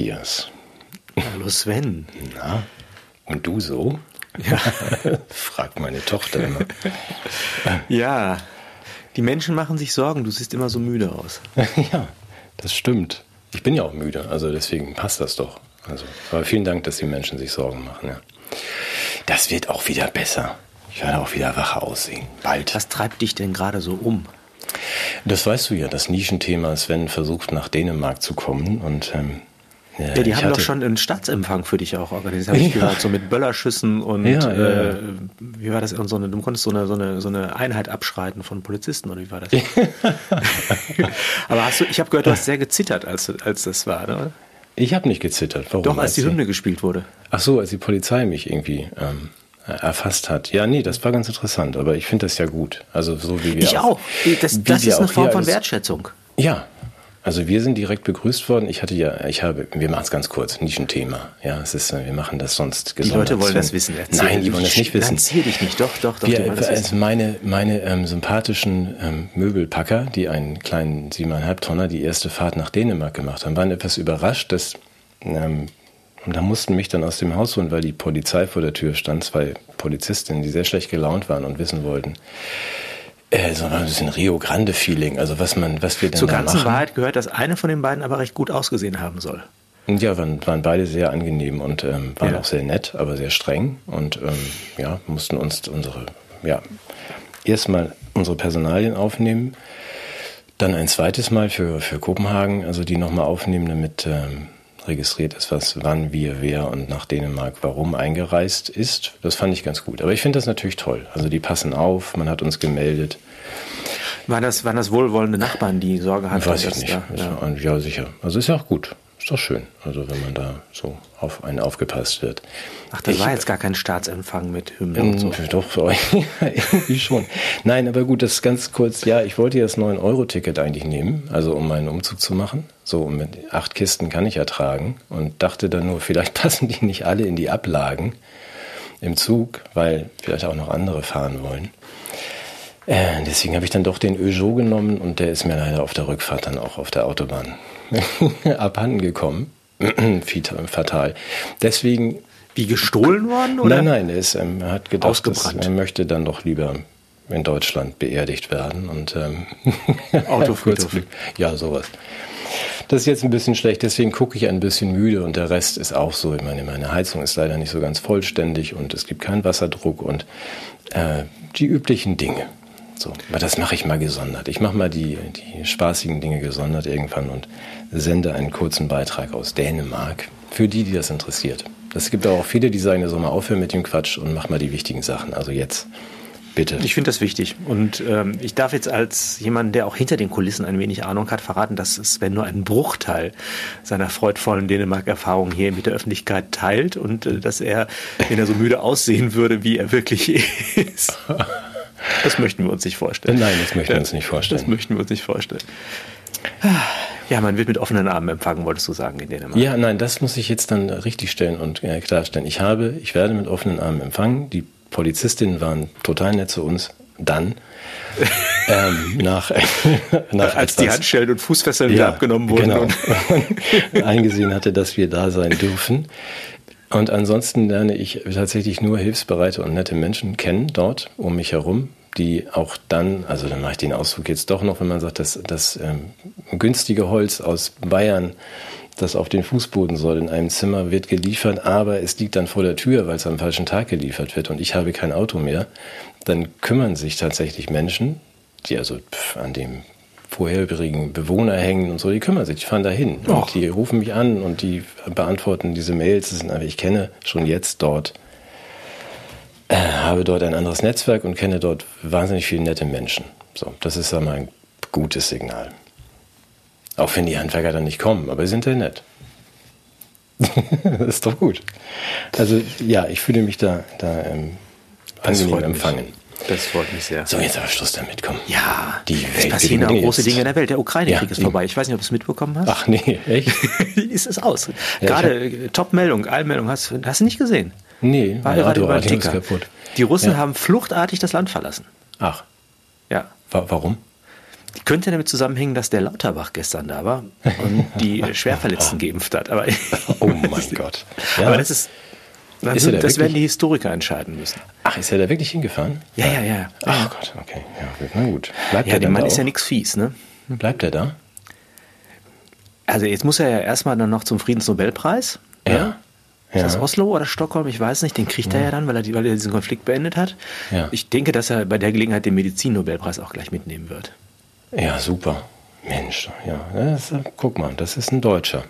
Hallo Matthias. Hallo Sven. Na, und du so? Ja. Fragt meine Tochter immer. ja, die Menschen machen sich Sorgen, du siehst immer so müde aus. ja, das stimmt. Ich bin ja auch müde, also deswegen passt das doch. Also, aber vielen Dank, dass die Menschen sich Sorgen machen. Ja. Das wird auch wieder besser. Ich werde auch wieder wacher aussehen. Bald. Was treibt dich denn gerade so um? Das weißt du ja, das Nischenthema Sven versucht nach Dänemark zu kommen und ähm, ja, ja, die haben doch schon einen Staatsempfang für dich auch organisiert, habe ich ja. gehört, so mit Böllerschüssen und ja, äh, wie war das? So eine, du konntest so eine, so, eine, so eine Einheit abschreiten von Polizisten oder wie war das? Aber hast du, ich habe gehört, du hast sehr gezittert, als, als das war, oder? Ich habe nicht gezittert. Warum? Doch, als die Hymne gespielt wurde. Ach so, als die Polizei mich irgendwie ähm, erfasst hat. Ja, nee, das war ganz interessant, aber ich finde das ja gut. Also so wie wir Ich auch. auch. Das, das ist eine Form von Wertschätzung. Ja, also wir sind direkt begrüßt worden. Ich hatte ja, ich habe, wir machen es ganz kurz, nicht ein Thema. Ja, es ist, wir machen das sonst gesondert. Die Leute wollen das wissen. Erzähl Nein, die wollen das nicht wissen. Erzähl dich nicht, doch, doch, doch. Wir, also meine, meine ähm, sympathischen ähm, Möbelpacker, die einen kleinen siebeneinhalb Tonner die erste Fahrt nach Dänemark gemacht haben, waren etwas überrascht, dass ähm, und da mussten mich dann aus dem Haus holen, weil die Polizei vor der Tür stand, zwei Polizistinnen, die sehr schlecht gelaunt waren und wissen wollten, äh, so ein bisschen Rio Grande Feeling, also was man, was wir denn Zur da ganzen machen. Wahrheit gehört, dass eine von den beiden aber recht gut ausgesehen haben soll. Ja, waren, waren beide sehr angenehm und ähm, waren Ja. auch sehr nett, aber sehr streng und ähm, ja, mussten uns unsere, ja, erstmal unsere Personalien aufnehmen, dann ein zweites Mal für, für Kopenhagen, also die nochmal aufnehmen, damit ähm, registriert ist, was, wann, wie, wer und nach Dänemark warum eingereist ist. Das fand ich ganz gut. Aber ich finde das natürlich toll. Also die passen auf, man hat uns gemeldet. Waren das, waren das wohlwollende Nachbarn, die Sorge hatten? Weiß ich nicht. Da, ja. war- ja, sicher. Also ist ja auch gut. Ist doch schön. Also wenn man da so auf einen aufgepasst wird. Ach, das Ich- war jetzt gar kein Staatsempfang mit Hymne und so. Doch, für euch irgendwie schon. Nein, aber gut, das ist ganz kurz. Ja, ich wollte ja das 9-Euro-Ticket eigentlich nehmen, also um meinen Umzug zu machen. So, mit acht Kisten kann ich ertragen und dachte dann nur, vielleicht passen die nicht alle in die Ablagen im Zug, weil vielleicht auch noch andere fahren wollen. Äh, deswegen habe ich dann doch den Peugeot genommen und der ist mir leider auf der Rückfahrt dann auch auf der Autobahn abhanden gekommen. Fatal. Deswegen Wie gestohlen worden? Oder? Nein, nein, er, ist, ähm, er hat gedacht, dass, er möchte dann doch lieber in Deutschland beerdigt werden und ähm, Autofriedhof. Ja, sowas. Das ist jetzt ein bisschen schlecht, deswegen gucke ich ein bisschen müde und der Rest ist auch so. Ich meine, meine Heizung ist leider nicht so ganz vollständig und es gibt keinen Wasserdruck und äh, die üblichen Dinge. So, aber das mache ich mal gesondert. Ich mache mal die, die spaßigen Dinge gesondert irgendwann und sende einen kurzen Beitrag aus Dänemark für die, die das interessiert. Es gibt auch viele, die sagen, soll mal aufhören mit dem Quatsch und mach mal die wichtigen Sachen. Also jetzt, bitte. Ich finde das wichtig. Und ähm, ich darf jetzt als jemand, der auch hinter den Kulissen ein wenig Ahnung hat, verraten, dass Sven nur einen Bruchteil seiner freudvollen Dänemark-Erfahrung hier mit der Öffentlichkeit teilt und äh, dass er, wenn er so müde aussehen würde, wie er wirklich ist. Das möchten wir uns nicht vorstellen. Nein, das möchten wir uns nicht Das vorstellen. möchten wir uns nicht vorstellen. Ja, man wird mit offenen Armen empfangen, wolltest du sagen, in Dänemark. Ja, nein, das muss ich jetzt dann richtig stellen und äh, klarstellen. Ich habe, ich werde mit offenen Armen empfangen. Die Polizistinnen waren total nett zu uns. Dann ähm, nach, nach Als die Handschellen und Fußfesseln wieder abgenommen wurden. Genau. Und eingesehen hatte, dass wir da sein dürfen. Und ansonsten lerne ich tatsächlich nur hilfsbereite und nette Menschen kennen dort um mich herum, die auch dann, also dann mache ich den Ausflug jetzt doch noch, wenn man sagt, dass das ähm, günstige Holz aus Bayern, das auf den Fußboden soll in einem Zimmer, wird geliefert, aber es liegt dann vor der Tür, weil es am falschen Tag geliefert wird und ich habe kein Auto mehr, dann kümmern sich tatsächlich Menschen, die also pf, an dem vorherigen Bewohner hängen und so, die kümmern sich, die fahren dahin. Och. Und die rufen mich an und die beantworten diese Mails. Das sind, aber ich kenne schon jetzt dort, äh, habe dort ein anderes Netzwerk und kenne dort wahnsinnig viele nette Menschen. So, das ist einmal ein gutes Signal. Auch wenn die Handwerker dann nicht kommen, aber sie sind sehr nett. das ist doch gut. Also ja, ich fühle mich da, da ähm, angenehm freut mich. empfangen. Das freut mich sehr. So, jetzt aber Schluss damit, komm. Ja, Die es Welt passieren auch große. Dinge in der Welt. Der Ukraine-Krieg Ja, ist vorbei. Ich weiß nicht, ob du es mitbekommen hast. Ach nee, echt? ist es aus. ich Gerade äh, Top-Meldung, Allmeldung, hast, hast du nicht gesehen? Nee, War gerade über Ticker. kaputt. Die Russen Ja. haben fluchtartig das Land verlassen. Ach, Ja. wa warum? Die könnte damit zusammenhängen, dass der Lauterbach gestern da war und die Schwerverletzten geimpft hat. Aber oh mein Gott. Ja. Aber das ist. Das, ist das werden die Historiker entscheiden müssen. Ach, ist er da wirklich hingefahren? Ja, ja, ja. Ach Gott, okay. Ja, na gut. Bleibt ja, dem Mann ist ja nichts fies, ne? Bleibt er da? Also jetzt muss er ja erstmal dann noch zum Friedensnobelpreis. Ja. ja. Ist das Oslo oder Stockholm? Ich weiß nicht. Den kriegt er ja dann, weil er, weil er diesen Konflikt beendet hat. Ja. Ich denke, dass er bei der Gelegenheit den Medizinnobelpreis auch gleich mitnehmen wird. Ja, super. Mensch, ja. Das, guck mal, das ist ein Deutscher,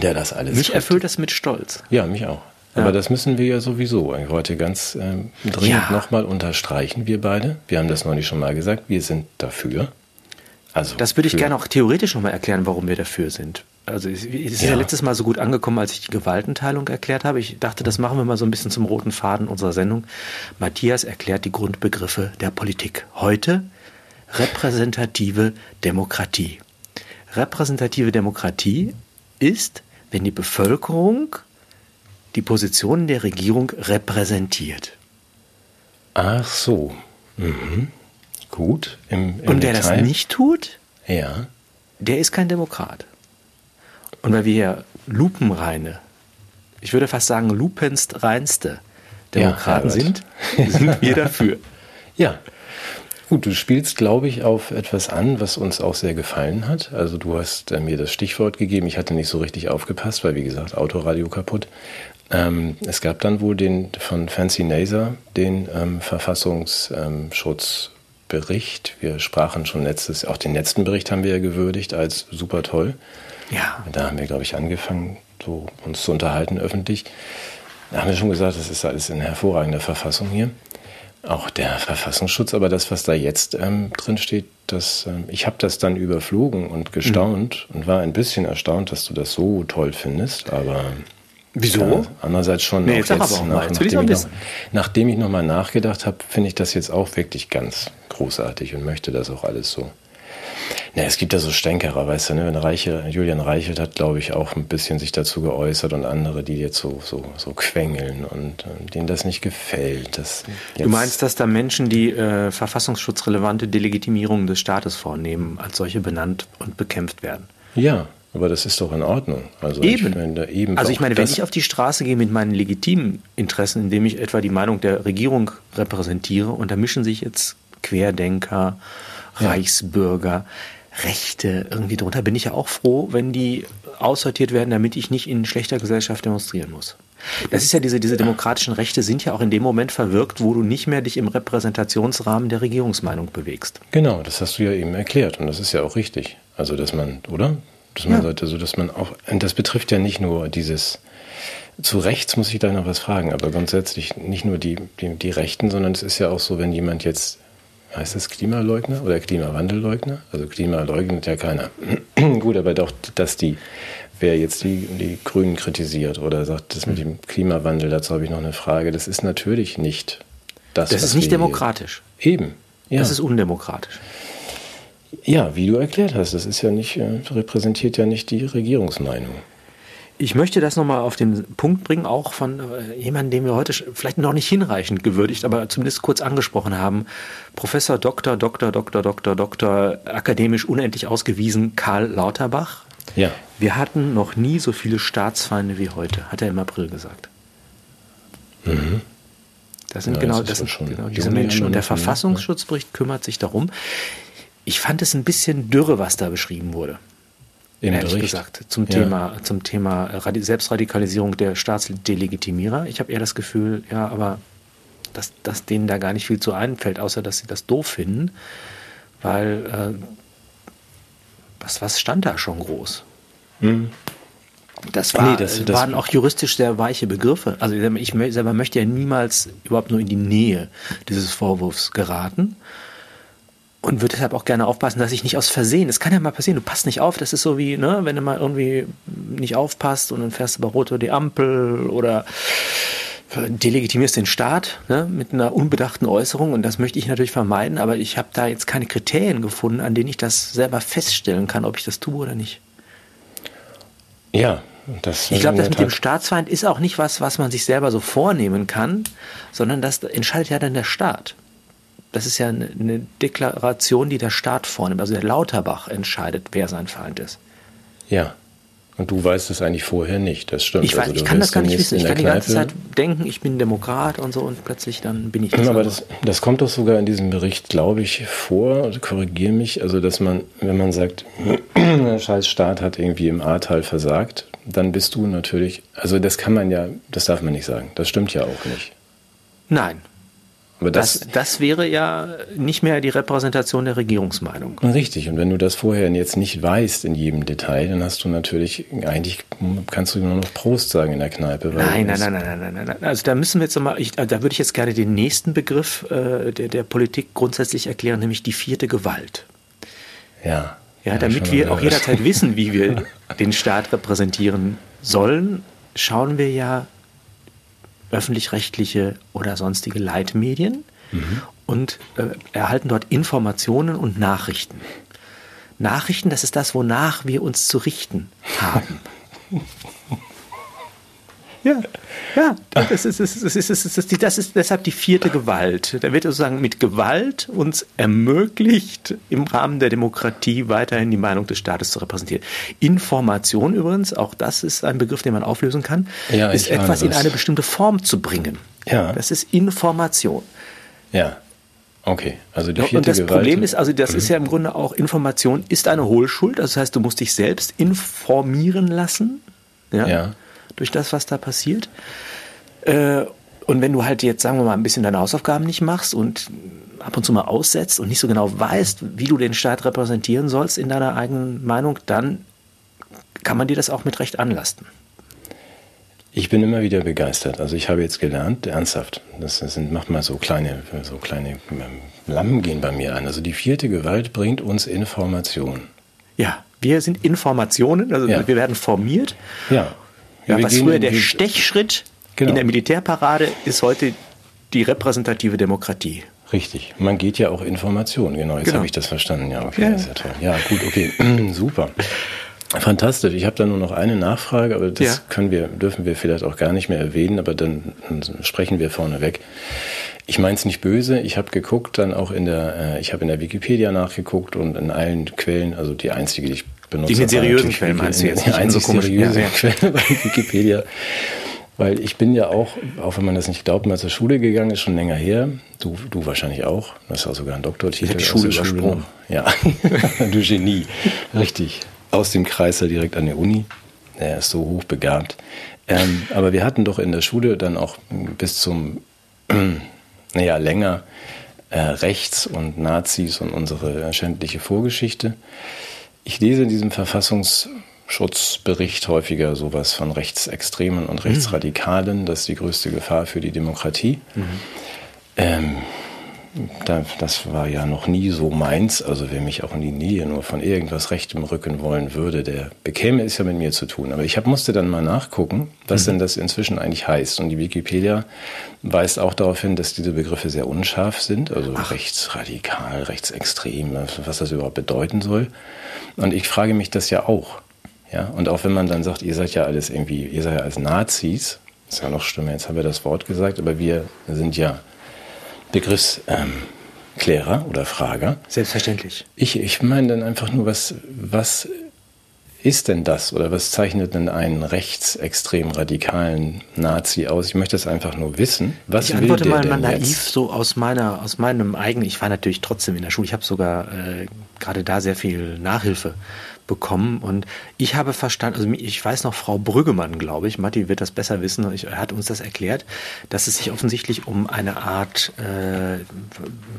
der das alles Mich erfüllt das mit Stolz. Ja, mich auch. Aber ja. das müssen wir ja sowieso heute ganz ähm, dringend ja. nochmal unterstreichen, wir beide. Wir haben das neulich schon mal gesagt, wir sind dafür. Also das würde ich gerne auch theoretisch nochmal erklären, warum wir dafür sind. Also es ist ja. ja. letztes Mal so gut angekommen, als ich die Gewaltenteilung erklärt habe. Ich dachte, das machen wir mal so ein bisschen zum roten Faden unserer Sendung. Matthias erklärt die Grundbegriffe der Politik. Heute repräsentative Demokratie. Repräsentative Demokratie ist, wenn die Bevölkerung die Positionen der Regierung repräsentiert. Ach so. Mhm. Gut. Im, im Und wer Detail. das nicht tut, ja. der ist kein Demokrat. Und weil wir ja lupenreine, ich würde fast sagen lupenst reinste Demokraten ja, sind, sind wir dafür. Ja, Gut, du spielst, glaube ich, auf etwas an, was uns auch sehr gefallen hat. Also du hast äh, mir das Stichwort gegeben. Ich hatte nicht so richtig aufgepasst, weil wie gesagt, Autoradio kaputt. Ähm, es gab dann wohl den von Fancy Naser den ähm, Verfassungsschutzbericht. Wir sprachen schon letztes, auch den letzten Bericht haben wir ja gewürdigt als super toll. Ja. Da haben wir, glaube ich, angefangen, so uns zu unterhalten öffentlich. Da haben wir schon gesagt, das ist alles in hervorragender Verfassung hier. Auch der Verfassungsschutz, aber das, was da jetzt ähm, drin steht, das, ähm, ich habe das dann überflogen und gestaunt mhm. und war ein bisschen erstaunt, dass du das so toll findest, aber Wieso? Ja, andererseits schon nee, jetzt, jetzt nach, nach, nachdem, ich noch, nachdem ich nochmal nachgedacht habe, finde ich das jetzt auch wirklich ganz großartig und möchte das auch alles so na, es gibt ja so Stänkerer, weißt du, ne? Wenn Reiche, Julian Reichelt hat, glaube ich, auch ein bisschen sich dazu geäußert und andere, die jetzt so, so, so quengeln und äh, denen das nicht gefällt. Das du meinst, dass da Menschen, die äh, verfassungsschutzrelevante Delegitimierungen des Staates vornehmen, als solche benannt und bekämpft werden? Ja, aber das ist doch in Ordnung. Also eben. Ich meine, eben also ich meine, wenn ich auf die Straße gehe mit meinen legitimen Interessen, indem ich etwa die Meinung der Regierung repräsentiere, und da mischen sich jetzt Querdenker, Reichsbürger, Rechte irgendwie drunter, bin ich ja auch froh, wenn die aussortiert werden, damit ich nicht in schlechter Gesellschaft demonstrieren muss. Das ist ja diese, diese demokratischen Rechte sind ja auch in dem Moment verwirkt, wo du nicht mehr dich im Repräsentationsrahmen der Regierungsmeinung bewegst. Genau, das hast du ja eben erklärt und das ist ja auch richtig. Also, dass man, oder? Dass man ja. sollte, also, dass man auch, und das betrifft ja nicht nur dieses, zu Rechts muss ich da noch was fragen, aber grundsätzlich nicht nur die, die, die Rechten, sondern es ist ja auch so, wenn jemand jetzt heißt es Klimaleugner oder Klimawandelleugner? Also Klima leugnet ja keiner. Gut, aber doch, dass die, wer jetzt die, die Grünen kritisiert oder sagt, das mit dem Klimawandel, dazu habe ich noch eine Frage, das ist natürlich nicht das. Das ist nicht demokratisch. Eben. Ja. Das ist undemokratisch. Ja, wie du erklärt hast, das ist ja nicht, äh, repräsentiert ja nicht die Regierungsmeinung. Ich möchte das nochmal auf den Punkt bringen, auch von äh, jemandem, den wir heute vielleicht noch nicht hinreichend gewürdigt, aber zumindest kurz angesprochen haben. Professor Dr. Dr. Dr. Dr. Dr. akademisch unendlich ausgewiesen Karl Lauterbach. Ja. Wir hatten noch nie so viele Staatsfeinde wie heute, hat er im April gesagt. Mhm. Das sind ja, genau, das sind genau diese Menschen. Und der Verfassungsschutzbericht kümmert sich darum. Ich fand es ein bisschen dürre, was da beschrieben wurde. Im ehrlich Bericht. gesagt, zum ja. Thema, zum Thema Selbstradikalisierung der Staatsdelegitimierer. Ich habe eher das Gefühl, ja, aber dass, dass denen da gar nicht viel zu einfällt, außer dass sie das doof finden, weil äh, was, was stand da schon groß? Mhm. Das, war, nee, das, das waren auch juristisch sehr weiche Begriffe. Also ich selber möchte ja niemals überhaupt nur in die Nähe dieses Vorwurfs geraten und würde deshalb auch gerne aufpassen, dass ich nicht aus Versehen, das kann ja mal passieren, du passt nicht auf, das ist so wie, ne, wenn du mal irgendwie nicht aufpasst und dann fährst du bei Rot oder die Ampel oder delegitimierst den Staat ne, mit einer unbedachten Äußerung und das möchte ich natürlich vermeiden, aber ich habe da jetzt keine Kriterien gefunden, an denen ich das selber feststellen kann, ob ich das tue oder nicht. Ja, das ich glaube, das mit dem Staatsfeind ist auch nicht was, was man sich selber so vornehmen kann, sondern das entscheidet ja dann der Staat. Das ist ja eine, Deklaration, die der Staat vornimmt. Also der Lauterbach entscheidet, wer sein Feind ist. Ja. Und du weißt es eigentlich vorher nicht, das stimmt. Ich, weiß, also, ich kann das gar nicht wissen. Ich kann die ganze Zeit denken, ich bin Demokrat und so und plötzlich dann bin ich das. Aber das, das kommt doch sogar in diesem Bericht, glaube ich, vor, korrigiere mich, also dass man, wenn man sagt, der scheiß Staat hat irgendwie im Ahrtal versagt, dann bist du natürlich, also das kann man ja, das darf man nicht sagen. Das stimmt ja auch nicht. Nein, aber das, das, das, wäre ja nicht mehr die Repräsentation der Regierungsmeinung. Richtig. Und wenn du das vorher jetzt nicht weißt in jedem Detail, dann hast du natürlich, eigentlich kannst du nur noch Prost sagen in der Kneipe. nein, nein, nein, nein, nein, nein, nein. Also da müssen wir jetzt nochmal, da würde ich jetzt gerne den nächsten Begriff äh, der, der Politik grundsätzlich erklären, nämlich die vierte Gewalt. Ja. Ja, damit wir auch jederzeit wissen, wie wir den Staat repräsentieren sollen, schauen wir ja öffentlich-rechtliche oder sonstige Leitmedien mhm. und äh, erhalten dort Informationen und Nachrichten. Nachrichten, das ist das, wonach wir uns zu richten haben. Ja, ja, das ist, das, ist, das, ist, das, ist, das ist deshalb die vierte Gewalt. Da wird sozusagen mit Gewalt uns ermöglicht, im Rahmen der Demokratie weiterhin die Meinung des Staates zu repräsentieren. Information übrigens, auch das ist ein Begriff, den man auflösen kann, ja, ist etwas in eine bestimmte Form zu bringen. Ja. Das ist Information. Ja. Okay, also die vierte Und das Gewalt. Problem ist, also das mhm. ist ja im Grunde auch Information ist eine Hohlschuld. Das heißt, du musst dich selbst informieren lassen. Ja. ja durch das, was da passiert. Äh, und wenn du halt jetzt, sagen wir mal, ein bisschen deine Hausaufgaben nicht machst und ab und zu mal aussetzt und nicht so genau weißt, wie du den Staat repräsentieren sollst in deiner eigenen Meinung, dann kann man dir das auch mit Recht anlasten. Ich bin immer wieder begeistert. Also ich habe jetzt gelernt, ernsthaft, das sind, mach mal so kleine, so kleine ähm, Lampen gehen bei mir an. Also die vierte Gewalt bringt uns Information. Ja, wir sind Informationen, also ja. wir werden formiert. Ja. Ja, was früher der Stechschritt genau. in der Militärparade ist heute die repräsentative Demokratie. Richtig. Man geht ja auch Informationen. Genau, jetzt genau. habe ich das verstanden. Ja, okay, ja. ja toll. Ja, gut, okay. Super. Fantastisch. Ich habe da nur noch eine Nachfrage, aber das ja. können wir, dürfen wir vielleicht auch gar nicht mehr erwähnen, aber dann, sprechen wir vorneweg. Ich meine es nicht böse. Ich habe geguckt, dann auch in der, äh, ich habe in der Wikipedia nachgeguckt und in allen Quellen, also die einzige, die ich benutze. Die mit seriösen Quellen meinst du jetzt? Die einzig so seriöse ja, ja. Quelle bei Wikipedia. Weil ich bin ja auch, auch wenn man das nicht glaubt, mal zur Schule gegangen, ist schon länger her. Du, du wahrscheinlich auch. Das ist auch sogar ein Doktortitel. Ich Schule übersprungen. Ja, du Genie. Richtig. Aus dem Kreiser direkt an der Uni. Er ist so hochbegabt. Ähm, aber wir hatten doch in der Schule dann auch bis zum, naja, länger äh, Rechts und Nazis und unsere schändliche Vorgeschichte. Ich lese in diesem Verfassungsschutzbericht häufiger sowas von Rechtsextremen und Rechtsradikalen. Das ist die größte Gefahr für die Demokratie. Mhm. Ähm, das war ja noch nie so meins. Also wer mich auch in die Nähe nur von irgendwas Rechtem rücken wollen würde, der bekäme es ja mit mir zu tun. Aber ich hab, musste dann mal nachgucken, was mhm. denn das inzwischen eigentlich heißt. Und die Wikipedia weist auch darauf hin, dass diese Begriffe sehr unscharf sind. Also Ach. rechtsradikal, rechtsextrem, was das überhaupt bedeuten soll. Und ich frage mich das ja auch. Ja, und auch wenn man dann sagt, ihr seid ja alles irgendwie, ihr seid ja als Nazis, ist ja noch schlimmer, jetzt haben wir das Wort gesagt, aber wir sind ja Begriffsklärer ähm, oder Frager. Selbstverständlich. Ich, ich meine dann einfach nur, was, was ist denn das oder was zeichnet denn einen rechtsextrem radikalen Nazi aus? Ich möchte das einfach nur wissen. Was ich antworte mal, mal naiv jetzt? so aus meiner aus meinem eigenen. Ich war natürlich trotzdem in der Schule. Ich habe sogar äh, gerade da sehr viel Nachhilfe bekommen. Und ich habe verstanden, also ich weiß noch, Frau Brüggemann, glaube ich, Matti wird das besser wissen, er hat uns das erklärt, dass es sich offensichtlich um eine Art, äh,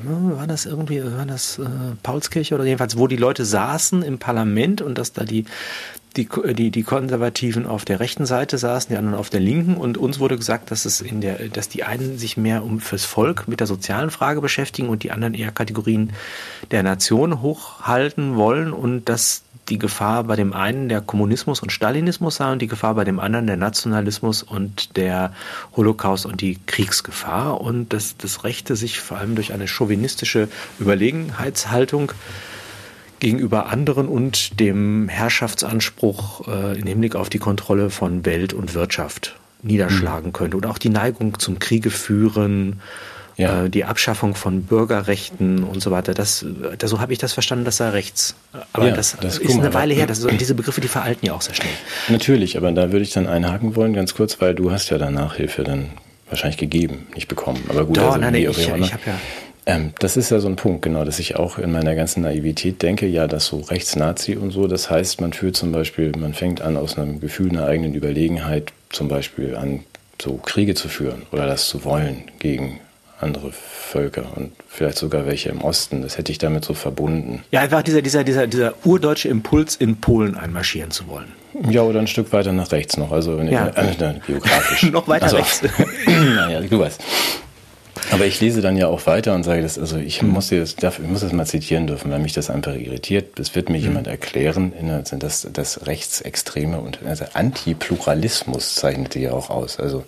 war das irgendwie, war das äh, Paulskirche oder jedenfalls, wo die Leute saßen im Parlament und dass da die die, die, die Konservativen auf der rechten Seite saßen, die anderen auf der linken und uns wurde gesagt, dass es in der, dass die einen sich mehr um fürs Volk mit der sozialen Frage beschäftigen und die anderen eher Kategorien der Nation hochhalten wollen und dass die Gefahr bei dem einen der Kommunismus und Stalinismus sei und die Gefahr bei dem anderen der Nationalismus und der Holocaust und die Kriegsgefahr und dass das Rechte sich vor allem durch eine chauvinistische Überlegenheitshaltung gegenüber anderen und dem Herrschaftsanspruch äh, im Hinblick auf die Kontrolle von Welt und Wirtschaft niederschlagen mhm. könnte. Und auch die Neigung zum Kriege führen ja. äh, die Abschaffung von Bürgerrechten und so weiter. Das, das so habe ich das verstanden, dass er rechts. Aber ja, das, das, ist eine Weile her. Das, diese Begriffe, die veralten ja auch sehr schnell. Natürlich, aber da würde ich dann einhaken wollen, ganz kurz, weil du hast ja dann Nachhilfe dann wahrscheinlich gegeben, nicht bekommen. Aber gut, Doch, also nein, ich, ich habe ja ähm, das ist ja so ein Punkt, genau, dass ich auch in meiner ganzen Naivität denke, ja, das so Rechtsnazi und so, das heißt, man führt zum Beispiel, man fängt an, aus einem Gefühl einer eigenen Überlegenheit zum Beispiel an, so Kriege zu führen oder das zu wollen gegen andere Völker und vielleicht sogar welche im Osten. Das hätte ich damit so verbunden. Ja, einfach dieser, dieser, dieser, dieser urdeutsche Impuls, in Polen einmarschieren zu wollen. Ja, oder ein Stück weiter nach rechts noch, also ja. äh, geografisch. noch weiter also, rechts. naja, du weißt. Aber ich lese dann ja auch weiter und sage das, also ich mhm. muss das, ich muss das mal zitieren dürfen, weil mich das einfach irritiert. Es wird mir mhm. jemand erklären, dass das Rechtsextreme und also Antipluralismus zeichnet die ja auch aus. Also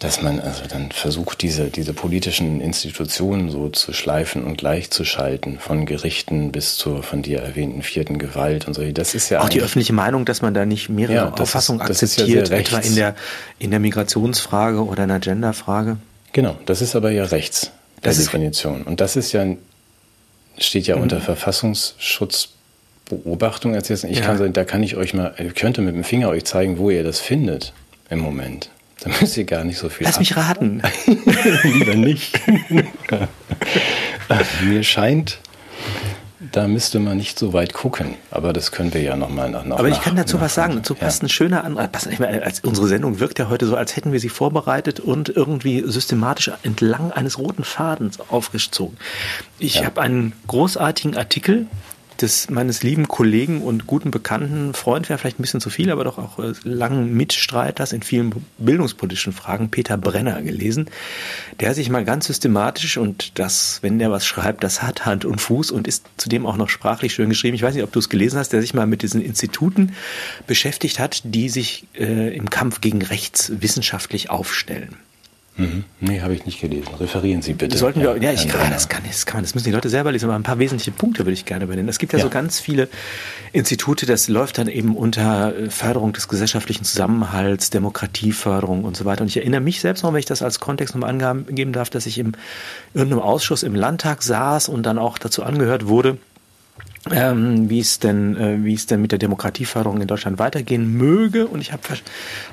dass man also dann versucht, diese, diese politischen Institutionen so zu schleifen und gleichzuschalten, von Gerichten bis zur von dir erwähnten vierten Gewalt und so. Das ist ja auch die öffentliche Meinung, dass man da nicht mehrere ja, Auffassungen ist, akzeptiert, ja etwa in der in der Migrationsfrage oder in der Genderfrage. Genau, das ist aber ja rechts der das Definition. Und das ist ja, steht ja mhm. unter Verfassungsschutzbeobachtung. Ich ja. kann, da kann ich euch mal, ich könnte mit dem Finger euch zeigen, wo ihr das findet im Moment. Da müsst ihr gar nicht so viel. Lass ab. mich raten. Lieber nicht. Mir scheint, da müsste man nicht so weit gucken. Aber das können wir ja nochmal nach, nach Aber ich kann dazu was sagen. Dazu passt ja. ein schöner Anreiz. Unsere Sendung wirkt ja heute so, als hätten wir sie vorbereitet und irgendwie systematisch entlang eines roten Fadens aufgezogen. Ich ja. habe einen großartigen Artikel des meines lieben Kollegen und guten Bekannten, Freund wäre vielleicht ein bisschen zu viel, aber doch auch äh, langen Mitstreiters in vielen bildungspolitischen Fragen, Peter Brenner, gelesen, der sich mal ganz systematisch und das, wenn der was schreibt, das hat Hand und Fuß und ist zudem auch noch sprachlich schön geschrieben. Ich weiß nicht, ob du es gelesen hast, der sich mal mit diesen Instituten beschäftigt hat, die sich äh, im Kampf gegen rechts wissenschaftlich aufstellen. Mhm. Nee, habe ich nicht gelesen. Referieren Sie bitte. Sollten wir, ja, ich kann, das kann, das kann man, das müssen die Leute selber lesen, aber ein paar wesentliche Punkte würde ich gerne benennen. Es gibt ja, ja, so ganz viele Institute, das läuft dann eben unter äh, Förderung des gesellschaftlichen Zusammenhalts, Demokratieförderung und so weiter. Und ich erinnere mich selbst noch, wenn ich das als Kontext nochmal angeben darf, dass ich im irgendeinem Ausschuss im Landtag saß und dann auch dazu angehört wurde, ähm, wie es denn, äh, wie es denn mit der Demokratieförderung in Deutschland weitergehen möge. Und ich habe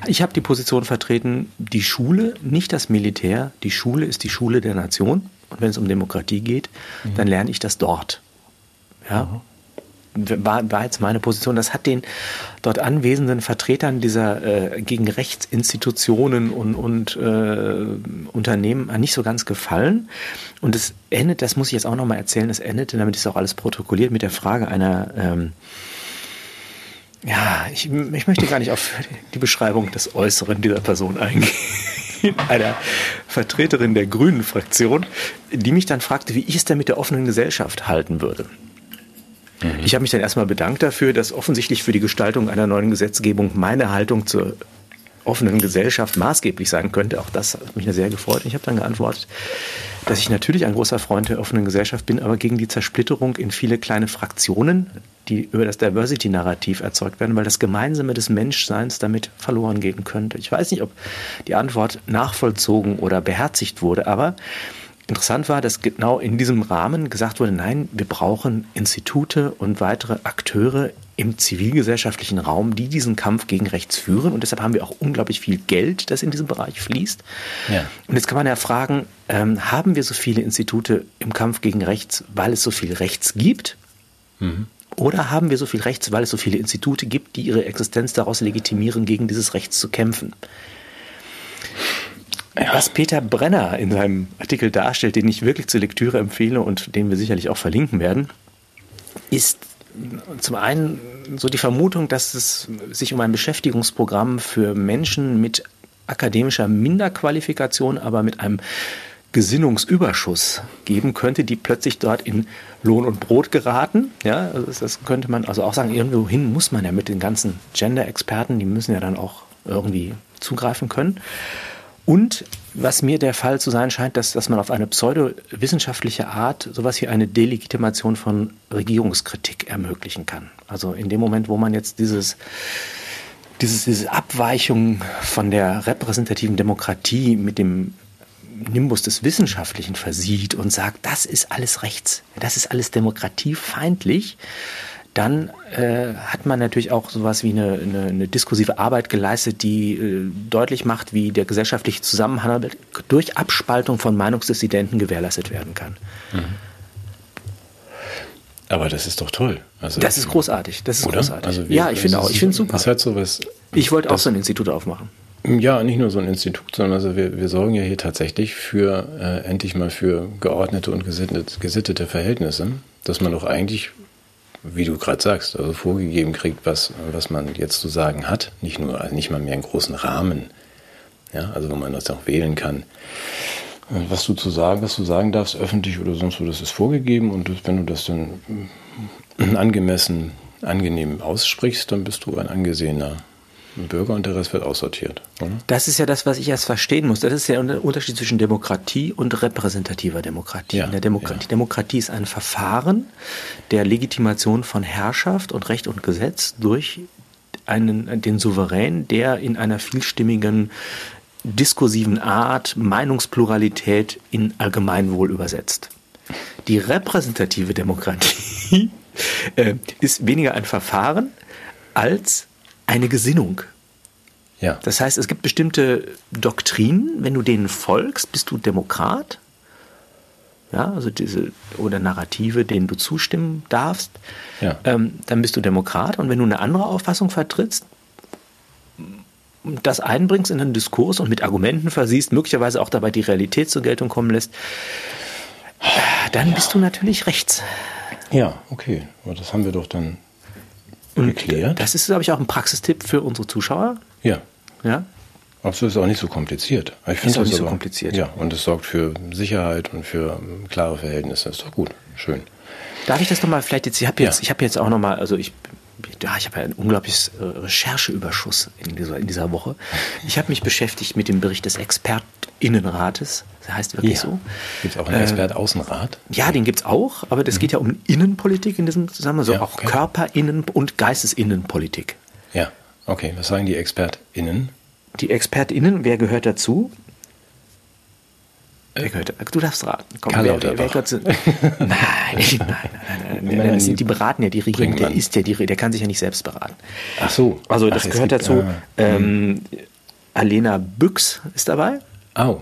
ich hab die Position vertreten, die Schule, nicht das Militär, die Schule ist die Schule der Nation. Und wenn es um Demokratie geht, mhm. dann lerne ich das dort. Ja. Mhm war, war jetzt meine Position. Das hat den dort anwesenden Vertretern dieser äh, gegen Rechtsinstitutionen und, und äh, Unternehmen nicht so ganz gefallen. Und es endet, das muss ich jetzt auch nochmal erzählen, es endete, damit ist auch alles protokolliert, mit der Frage einer ähm, ja, ich, ich möchte gar nicht auf die Beschreibung des Äußeren dieser Person eingehen einer Vertreterin der Grünen Fraktion, die mich dann fragte, wie ich es denn mit der offenen Gesellschaft halten würde. Mhm. Ich habe mich dann erstmal bedankt dafür, dass offensichtlich für die Gestaltung einer neuen Gesetzgebung meine Haltung zur offenen Gesellschaft maßgeblich sein könnte. Auch das hat mich sehr gefreut. ich habe dann geantwortet, dass ich natürlich ein großer Freund der offenen Gesellschaft bin, aber gegen die Zersplitterung in viele kleine Fraktionen, die über das Diversity-Narrativ erzeugt werden, weil das Gemeinsame des Menschseins damit verloren gehen könnte. Ich weiß nicht, ob die Antwort nachvollzogen oder beherzigt wurde, aber Interessant war, dass genau in diesem Rahmen gesagt wurde, nein, wir brauchen Institute und weitere Akteure im zivilgesellschaftlichen Raum, die diesen Kampf gegen rechts führen. Und deshalb haben wir auch unglaublich viel Geld, das in diesem Bereich fließt. Ja. Und jetzt kann man ja fragen, ähm, haben wir so viele Institute im Kampf gegen rechts, weil es so viel Rechts gibt? Mhm. Oder haben wir so viel Rechts, weil es so viele Institute gibt, die ihre Existenz daraus legitimieren, gegen dieses Rechts zu kämpfen? Was Peter Brenner in seinem Artikel darstellt, den ich wirklich zur Lektüre empfehle und den wir sicherlich auch verlinken werden, ist zum einen so die Vermutung, dass es sich um ein Beschäftigungsprogramm für Menschen mit akademischer Minderqualifikation, aber mit einem Gesinnungsüberschuss geben könnte, die plötzlich dort in Lohn und Brot geraten. Ja, also das könnte man also auch sagen, irgendwohin muss man ja mit den ganzen Gender-Experten, die müssen ja dann auch irgendwie zugreifen können. Und was mir der Fall zu sein scheint, dass, dass man auf eine pseudowissenschaftliche Art sowas wie eine Delegitimation von Regierungskritik ermöglichen kann. Also in dem Moment, wo man jetzt dieses, dieses, diese Abweichung von der repräsentativen Demokratie mit dem Nimbus des Wissenschaftlichen versieht und sagt, das ist alles rechts, das ist alles demokratiefeindlich, dann äh, hat man natürlich auch sowas wie eine, eine, eine diskursive Arbeit geleistet, die äh, deutlich macht, wie der gesellschaftliche Zusammenhang durch Abspaltung von Meinungsdissidenten gewährleistet werden kann. Mhm. Aber das ist doch toll. Also, das ist großartig. Das ist oder? großartig. Also wie, ja, ich finde auch. Ich finde super. Das hat sowas. Ich wollte auch so ein Institut aufmachen. Ja, nicht nur so ein Institut, sondern also wir, wir sorgen ja hier tatsächlich für äh, endlich mal für geordnete und gesittete, gesittete Verhältnisse, dass man doch eigentlich wie du gerade sagst, also vorgegeben kriegt, was, was man jetzt zu sagen hat. Nicht nur, also nicht mal mehr einen großen Rahmen. Ja, also wo man das auch wählen kann. Was du zu sagen, was du sagen darfst, öffentlich oder sonst wo, das ist vorgegeben und wenn du das dann angemessen, angenehm aussprichst, dann bist du ein angesehener Bürger und der Rest wird aussortiert. Oder? Das ist ja das, was ich erst verstehen muss. Das ist ja der Unterschied zwischen Demokratie und repräsentativer Demokratie. Ja, Demokratie, ja. Demokratie ist ein Verfahren der Legitimation von Herrschaft und Recht und Gesetz durch einen, den Souverän, der in einer vielstimmigen diskursiven Art Meinungspluralität in Allgemeinwohl übersetzt. Die repräsentative Demokratie äh, ist weniger ein Verfahren als eine Gesinnung. Ja. Das heißt, es gibt bestimmte Doktrinen, wenn du denen folgst, bist du Demokrat. Ja, also diese oder Narrative, denen du zustimmen darfst, ja. ähm, dann bist du Demokrat. Und wenn du eine andere Auffassung vertrittst, das einbringst in einen Diskurs und mit Argumenten versiehst, möglicherweise auch dabei die Realität zur Geltung kommen lässt, dann ja. bist du natürlich rechts. Ja, okay. Aber das haben wir doch dann und geklärt. Das ist, glaube ich, auch ein Praxistipp für unsere Zuschauer. Ja. Ja. Absolut, ist auch nicht so kompliziert. Ich finde das nicht so kompliziert. Ja, und es sorgt für Sicherheit und für klare Verhältnisse. Das ist doch gut. Schön. Darf ich das nochmal vielleicht jetzt, ich habe jetzt, ja. ich jetzt auch nochmal, also ich ja, ich habe ja einen unglaubliches äh, Rechercheüberschuss in dieser, in dieser Woche. Ich habe mich beschäftigt mit dem Bericht des ExpertInnenrates. Das heißt wirklich ja. so. Gibt es auch einen äh, Expertaußenrat? Ja, den gibt es auch, aber das mhm. geht ja um Innenpolitik in diesem Zusammenhang, so ja, auch okay. Körperinnen- und Geistesinnenpolitik. Ja, okay. Was sagen die ExpertInnen? Die ExpertInnen, wer gehört dazu? Wer gehört, du darfst raten. Komm, Karl wer, wer gehört zu, nein, nein, nein, nein, nein, die, beraten ja die Regierung, der ist ja die, der kann sich ja nicht selbst beraten. Ach so. Also das gehört dazu. Ah, ähm, Alena Büchs ist dabei. Oh.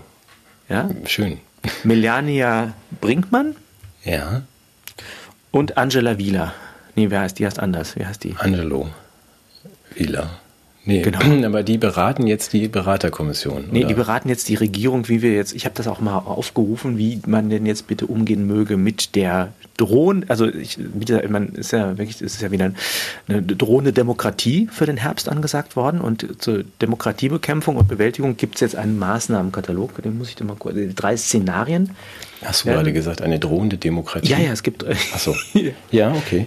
Ja. Schön. Melania Brinkmann. Ja. Und Angela Wieler. Nee, wer heißt die? Heißt anders. Wie heißt die? Angelo Wieler. Nee, genau. aber die beraten jetzt die Beraterkommission. Nee, oder? die beraten jetzt die Regierung, wie wir jetzt, ich habe das auch mal aufgerufen, wie man denn jetzt bitte umgehen möge mit der drohen, also ich, man ist ja wirklich, es ist ja wieder eine drohende Demokratie für den Herbst angesagt worden und zur Demokratiebekämpfung und Bewältigung gibt es jetzt einen Maßnahmenkatalog, den muss ich dir mal kurz, drei Szenarien. Hast du ähm, gerade gesagt, eine drohende Demokratie? Ja, ja, es gibt. Ach so. ja, okay.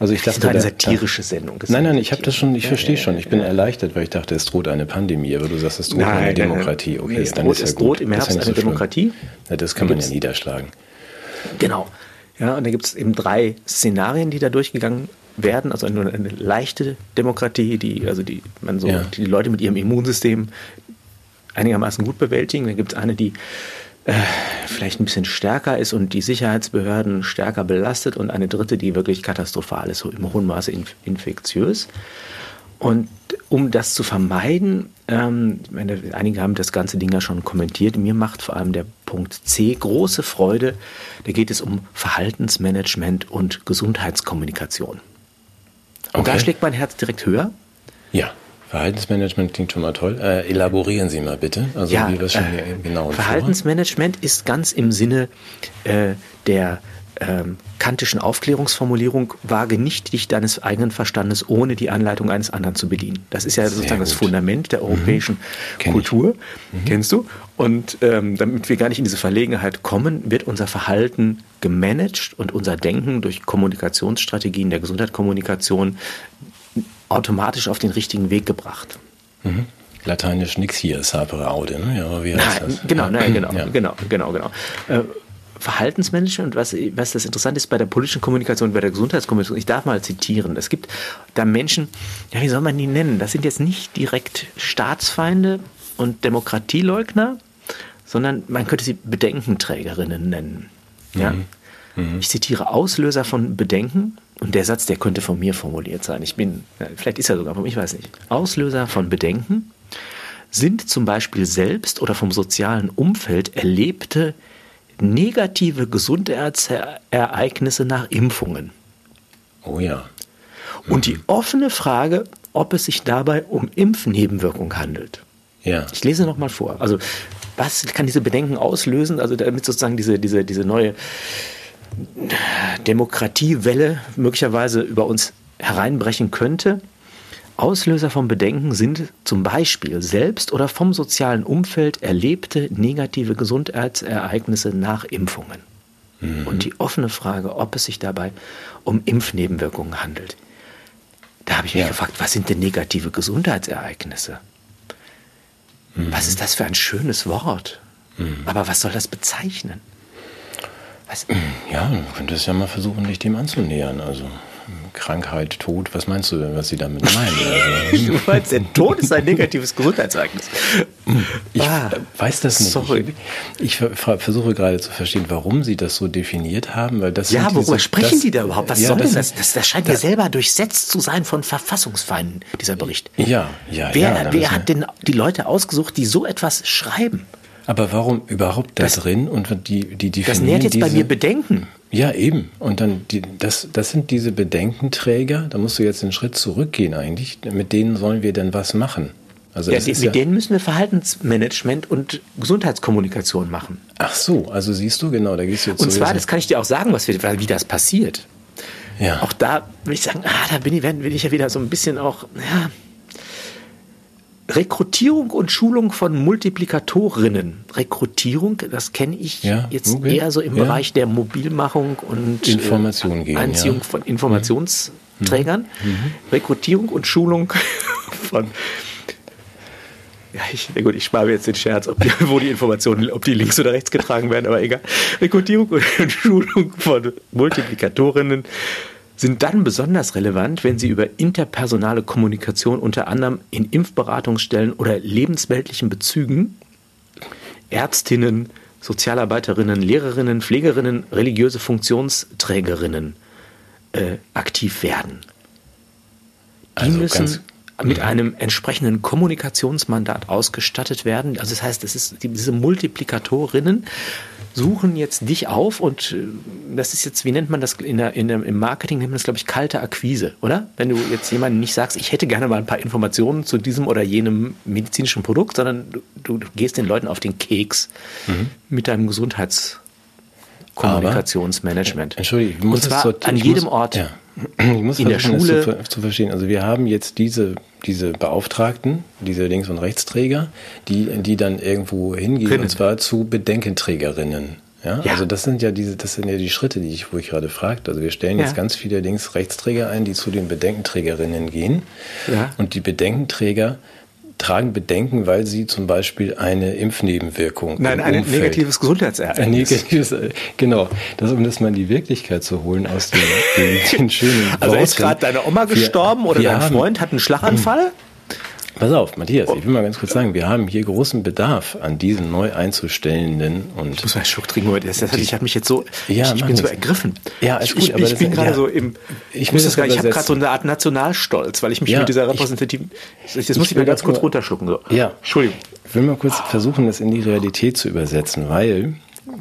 Also ich dachte, das ist eine satirische Sendung. Nein, nein, ich habe das schon, ich ja, verstehe ja, schon. Ich bin ja. erleichtert, weil ich dachte, es droht eine Pandemie, aber du sagst, es droht nein, eine Demokratie. Okay, nee, dann droht, ist ja es gut. droht im Herbst eine so Demokratie. Ja, das kann man ja niederschlagen. Genau. Ja, und da gibt es eben drei Szenarien, die da durchgegangen werden. Also eine, eine leichte Demokratie, die, also die man so, die Leute mit ihrem Immunsystem einigermaßen gut bewältigen. Dann gibt es eine, die äh, vielleicht ein bisschen stärker ist und die Sicherheitsbehörden stärker belastet und eine dritte, die wirklich katastrophal ist, so im hohen Maße infektiös. Und um das zu vermeiden, ähm, meine, einige haben das ganze Ding ja schon kommentiert, mir macht vor allem der Punkt C große Freude. Da geht es um Verhaltensmanagement und Gesundheitskommunikation. Und okay. da schlägt mein Herz direkt höher. Ja. Verhaltensmanagement klingt schon mal toll. Äh, elaborieren Sie mal bitte. Also ja, wie wir schon äh, genau Verhaltensmanagement vor. ist ganz im Sinne äh, der ähm, kantischen Aufklärungsformulierung, wage nicht dich deines eigenen Verstandes ohne die Anleitung eines anderen zu bedienen. Das ist ja Sehr sozusagen gut. das Fundament der europäischen mhm. Kultur. Mhm. Kennst du? Und ähm, damit wir gar nicht in diese Verlegenheit kommen, wird unser Verhalten gemanagt und unser Denken durch Kommunikationsstrategien der Gesundheitskommunikation automatisch auf den richtigen Weg gebracht. Mhm. Lateinisch nix hier, sapere aude, ne? Ja, wie heißt Nein, das? Genau, nein, genau, ja. genau, genau, genau. Äh, Verhaltensmanagement, was, was das Interessante ist bei der politischen Kommunikation, bei der Gesundheitskommunikation, ich darf mal zitieren, es gibt da Menschen, ja, wie soll man die nennen? Das sind jetzt nicht direkt Staatsfeinde und Demokratieleugner, sondern man könnte sie Bedenkenträgerinnen nennen. Ja? Mhm. Mhm. Ich zitiere Auslöser von Bedenken und der Satz, der könnte von mir formuliert sein. Ich bin, vielleicht ist er sogar von mir, ich weiß nicht. Auslöser von Bedenken sind zum Beispiel selbst oder vom sozialen Umfeld erlebte negative Gesundheitsereignisse nach Impfungen. Oh ja. Mhm. Und die offene Frage, ob es sich dabei um Impfnebenwirkungen handelt. Ja. Ich lese noch mal vor. Also, was kann diese Bedenken auslösen? Also, damit sozusagen diese, diese, diese neue Demokratiewelle möglicherweise über uns hereinbrechen könnte. Auslöser von Bedenken sind zum Beispiel selbst oder vom sozialen Umfeld erlebte negative Gesundheitsereignisse nach Impfungen. Mhm. Und die offene Frage, ob es sich dabei um Impfnebenwirkungen handelt. Da habe ich mich ja. gefragt, was sind denn negative Gesundheitsereignisse? Mhm. Was ist das für ein schönes Wort? Mhm. Aber was soll das bezeichnen? Was? Ja, du könntest ja mal versuchen, dich dem anzunähern. Also Krankheit, Tod, was meinst du denn, was sie damit meinen? Also, du meinst, der Tod ist ein negatives Gesundheitsereignis. Ich ah, weiß das nicht. Sorry. Ich, ich versuche gerade zu verstehen, warum sie das so definiert haben, weil das Ja, worüber diese, sprechen das, die da überhaupt? Was ja, soll das, das? das? Das scheint ja selber durchsetzt zu sein von Verfassungsfeinden, dieser Bericht. Ja, ja, wer, ja. Wer hat denn die Leute ausgesucht, die so etwas schreiben? Aber warum überhaupt da drin und die, die definieren Das nährt jetzt diese, bei mir Bedenken. Ja, eben. Und dann, die, das, das sind diese Bedenkenträger, da musst du jetzt einen Schritt zurückgehen eigentlich, mit denen sollen wir denn was machen? Also ja, die, mit ja denen müssen wir Verhaltensmanagement und Gesundheitskommunikation machen. Ach so, also siehst du, genau, da gehst du jetzt Und zwar, das kann ich dir auch sagen, was wir, wie das passiert. Ja. Auch da würde ich sagen, ah, da bin ich, bin ich ja wieder so ein bisschen auch, ja, Rekrutierung und Schulung von Multiplikatorinnen. Rekrutierung, das kenne ich ja, jetzt okay. eher so im ja. Bereich der Mobilmachung und Information äh, Einziehung ja. von Informationsträgern. Mhm. mhm. Rekrutierung und Schulung von ja, ich, gut, ich spare mir jetzt den Scherz, ob die, wo die Informationen, ob die links oder rechts getragen werden, aber egal. Rekrutierung und Schulung von Multiplikatorinnen sind dann besonders relevant, wenn sie über interpersonale Kommunikation unter anderem in Impfberatungsstellen oder lebensweltlichen Bezügen Ärztinnen, Sozialarbeiterinnen, Lehrerinnen, Pflegerinnen, religiöse Funktionsträgerinnen äh, aktiv werden. Die also müssen mit mhm. einem entsprechenden Kommunikationsmandat ausgestattet werden. Also das heißt, es ist diese Multiplikatorinnen suchen jetzt dich auf und äh, das ist jetzt, wie nennt man das in der, in der, im Marketing, nennt man das, glaube ich, kalte Akquise, oder? Wenn du jetzt jemanden nicht sagst, ich hätte gerne mal ein paar Informationen zu diesem oder jenem medizinischen Produkt, sondern du, du gehst den Leuten auf den Keks mhm. mit deinem Gesundheitskommunikationsmanagement. Entschuldige, ich muss und zwar an jedem muss, Ort. Ja. Ich muss in der Schule zu, zu, verstehen. Also wir haben jetzt diese, diese Beauftragten, diese Links- und Rechtsträger, die, die dann irgendwo hingehen, Rinnen. und zwar zu Bedenkenträgerinnen. Ja? ja? Also das sind ja diese, das sind ja die Schritte, die ich, wo ich gerade fragte. Also wir stellen ja. jetzt ganz viele Links-Rechtsträger ein, die zu den Bedenkenträgerinnen gehen. Ja. Und die Bedenkenträger tragen Bedenken, weil sie zum Beispiel eine Impfnebenwirkung. Nein, ein Umfeld, negatives Gesundheitsereignis. Ein negatives, genau. Das, um das mal in die Wirklichkeit zu holen aus den, den, den schönen Also Worten. ist gerade deine Oma gestorben wir, oder wir dein haben, Freund hat einen Schlaganfall? Pass auf, Matthias, ich will mal ganz kurz sagen, wir haben hier großen Bedarf an diesen neu einzustellenden und. Ich muss mal einen Schluck trinken heute. Das, das, ich habe mich jetzt so, ja, ich, ich bin so ergriffen. Ja, ist gut, ich, aber ich bin gerade ja, so im, ich, muss das gar, ich habe gerade so eine Art Nationalstolz, weil ich mich ja, mit dieser repräsentativen, das muss ich mal ganz kurz mal, runterschlucken. So. Ja. Entschuldigung. Ich will mal kurz versuchen, das in die Realität zu übersetzen, weil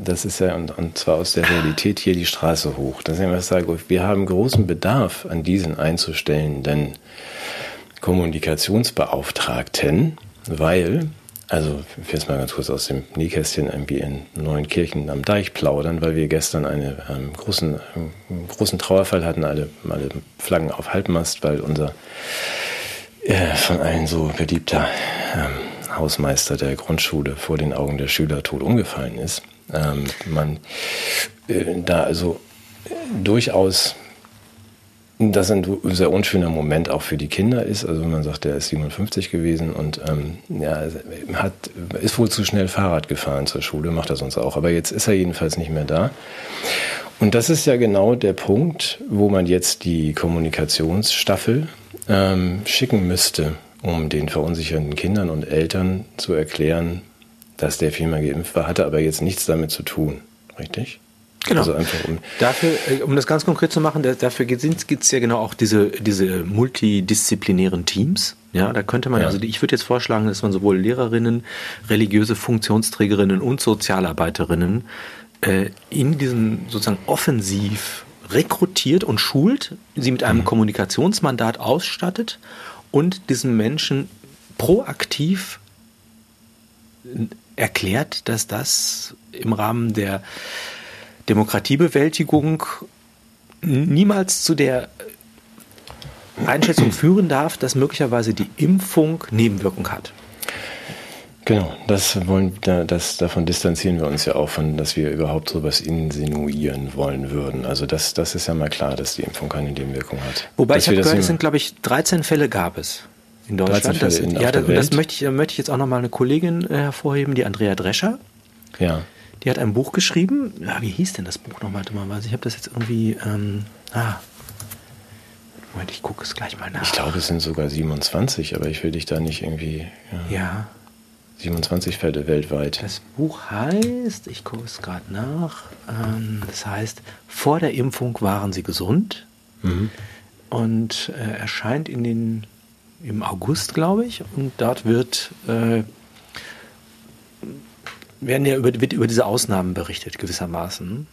das ist ja, und, und zwar aus der Realität hier die Straße hoch. Das ist ja, was ich sage, wir haben großen Bedarf an diesen einzustellenden Kommunikationsbeauftragten, weil, also ich will jetzt mal ganz kurz aus dem Nähkästchen irgendwie in Neuenkirchen am Deich plaudern, weil wir gestern einen ähm, großen, ähm, großen Trauerfall hatten, alle, alle Flaggen auf Halbmast, weil unser äh, von allen so beliebter ähm, Hausmeister der Grundschule vor den Augen der Schüler tot umgefallen ist. Ähm, man äh, da also durchaus das ein sehr unschöner Moment auch für die Kinder ist. Also wenn man sagt, der ist 57 gewesen und ähm, ja, hat, ist wohl zu schnell Fahrrad gefahren zur Schule, macht er sonst auch. Aber jetzt ist er jedenfalls nicht mehr da. Und das ist ja genau der Punkt, wo man jetzt die Kommunikationsstaffel ähm, schicken müsste, um den verunsicherten Kindern und Eltern zu erklären, dass der viermal geimpft war, hatte aber jetzt nichts damit zu tun, richtig? Genau. Also einfach um dafür, äh, um das ganz konkret zu machen, dafür gibt es ja genau auch diese, diese multidisziplinären Teams. Ja, da könnte man, ja. also ich würde jetzt vorschlagen, dass man sowohl Lehrerinnen, religiöse Funktionsträgerinnen und Sozialarbeiterinnen äh, in diesen sozusagen offensiv rekrutiert und schult, sie mit einem mhm. Kommunikationsmandat ausstattet und diesen Menschen proaktiv erklärt, dass das im Rahmen der Demokratiebewältigung niemals zu der Einschätzung führen darf, dass möglicherweise die Impfung Nebenwirkung hat. Genau, das wollen, das, davon distanzieren wir uns ja auch von, dass wir überhaupt so was insinuieren wollen würden. Also das, das ist ja mal klar, dass die Impfung keine Nebenwirkung hat. Wobei dass ich habe gehört, es sind, glaube ich, 13 Fälle gab es in Deutschland. Das, in, ja, das, das, möchte ich, möchte ich jetzt auch nochmal eine Kollegin äh, hervorheben, die Andrea Drescher. Ja. Die hat ein Buch geschrieben. Ja, wie hieß denn das Buch nochmal dummerweise? Ich habe das jetzt irgendwie. Ähm, ah. Moment, ich gucke es gleich mal nach. Ich glaube, es sind sogar 27, aber ich will dich da nicht irgendwie. Ja. ja. 27 Fälle weltweit. Das Buch heißt, ich gucke es gerade nach, ähm, das heißt, vor der Impfung waren sie gesund mhm. und äh, erscheint in den, im August, glaube ich, und dort wird äh, werden ja über, wird über diese Ausnahmen berichtet, gewissermaßen.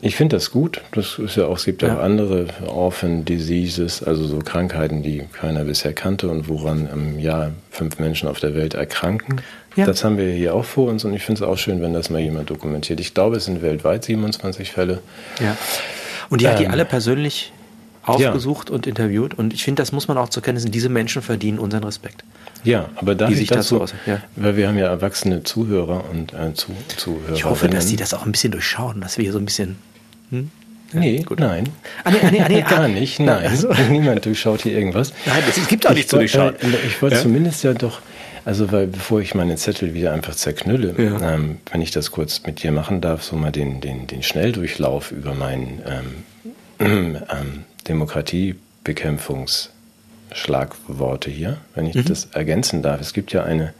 Ich finde das gut. Das ist ja auch, es gibt ja auch andere Orphan Diseases, also so Krankheiten, die keiner bisher kannte und woran im Jahr fünf Menschen auf der Welt erkranken. Ja. Das haben wir hier auch vor uns und ich finde es auch schön, wenn das mal jemand dokumentiert. Ich glaube, es sind weltweit 27 Fälle. Ja. Und die ähm, hat die ähm, alle persönlich aufgesucht ja. und interviewt und ich finde, das muss man auch zur Kenntnis nehmen. Diese Menschen verdienen unseren Respekt. Ja, aber da sich dazu, dazu ja. weil wir haben ja erwachsene Zuhörer und äh, zu, Zuhörer. Ich hoffe, dass die das auch ein bisschen durchschauen, dass wir hier so ein bisschen. Hm? Ja, nee, gut. nein. Ah, nee, ah, nee, ah, nee, Gar nicht, nein. Also. Niemand durchschaut hier irgendwas. Nein, es gibt auch nichts zu durchschauen. Äh, ich wollte ja? zumindest ja doch, also weil bevor ich meine Zettel wieder einfach zerknülle, ja. ähm, wenn ich das kurz mit dir machen darf, so mal den, den, den Schnelldurchlauf über meinen ähm, ähm, Demokratiebekämpfungs- Schlagworte hier, wenn ich mhm. das ergänzen darf. Es gibt ja eine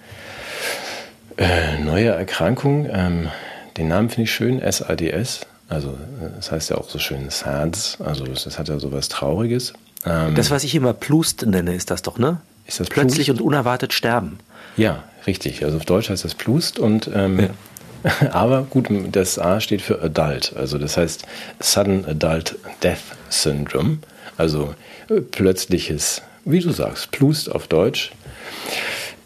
äh, neue Erkrankung, ähm, den Namen finde ich schön, SADS. Also das heißt ja auch so schön SADS, also das hat ja so was Trauriges. Ähm, das, was ich immer Plust nenne, ist das doch, ne? Ist das Plötzlich Plust? und unerwartet sterben. Ja, richtig. Also auf Deutsch heißt das Plust und ähm, ja. Aber gut, das A steht für Adult, also das heißt Sudden Adult Death Syndrome, also plötzliches wie du sagst, Plust auf Deutsch.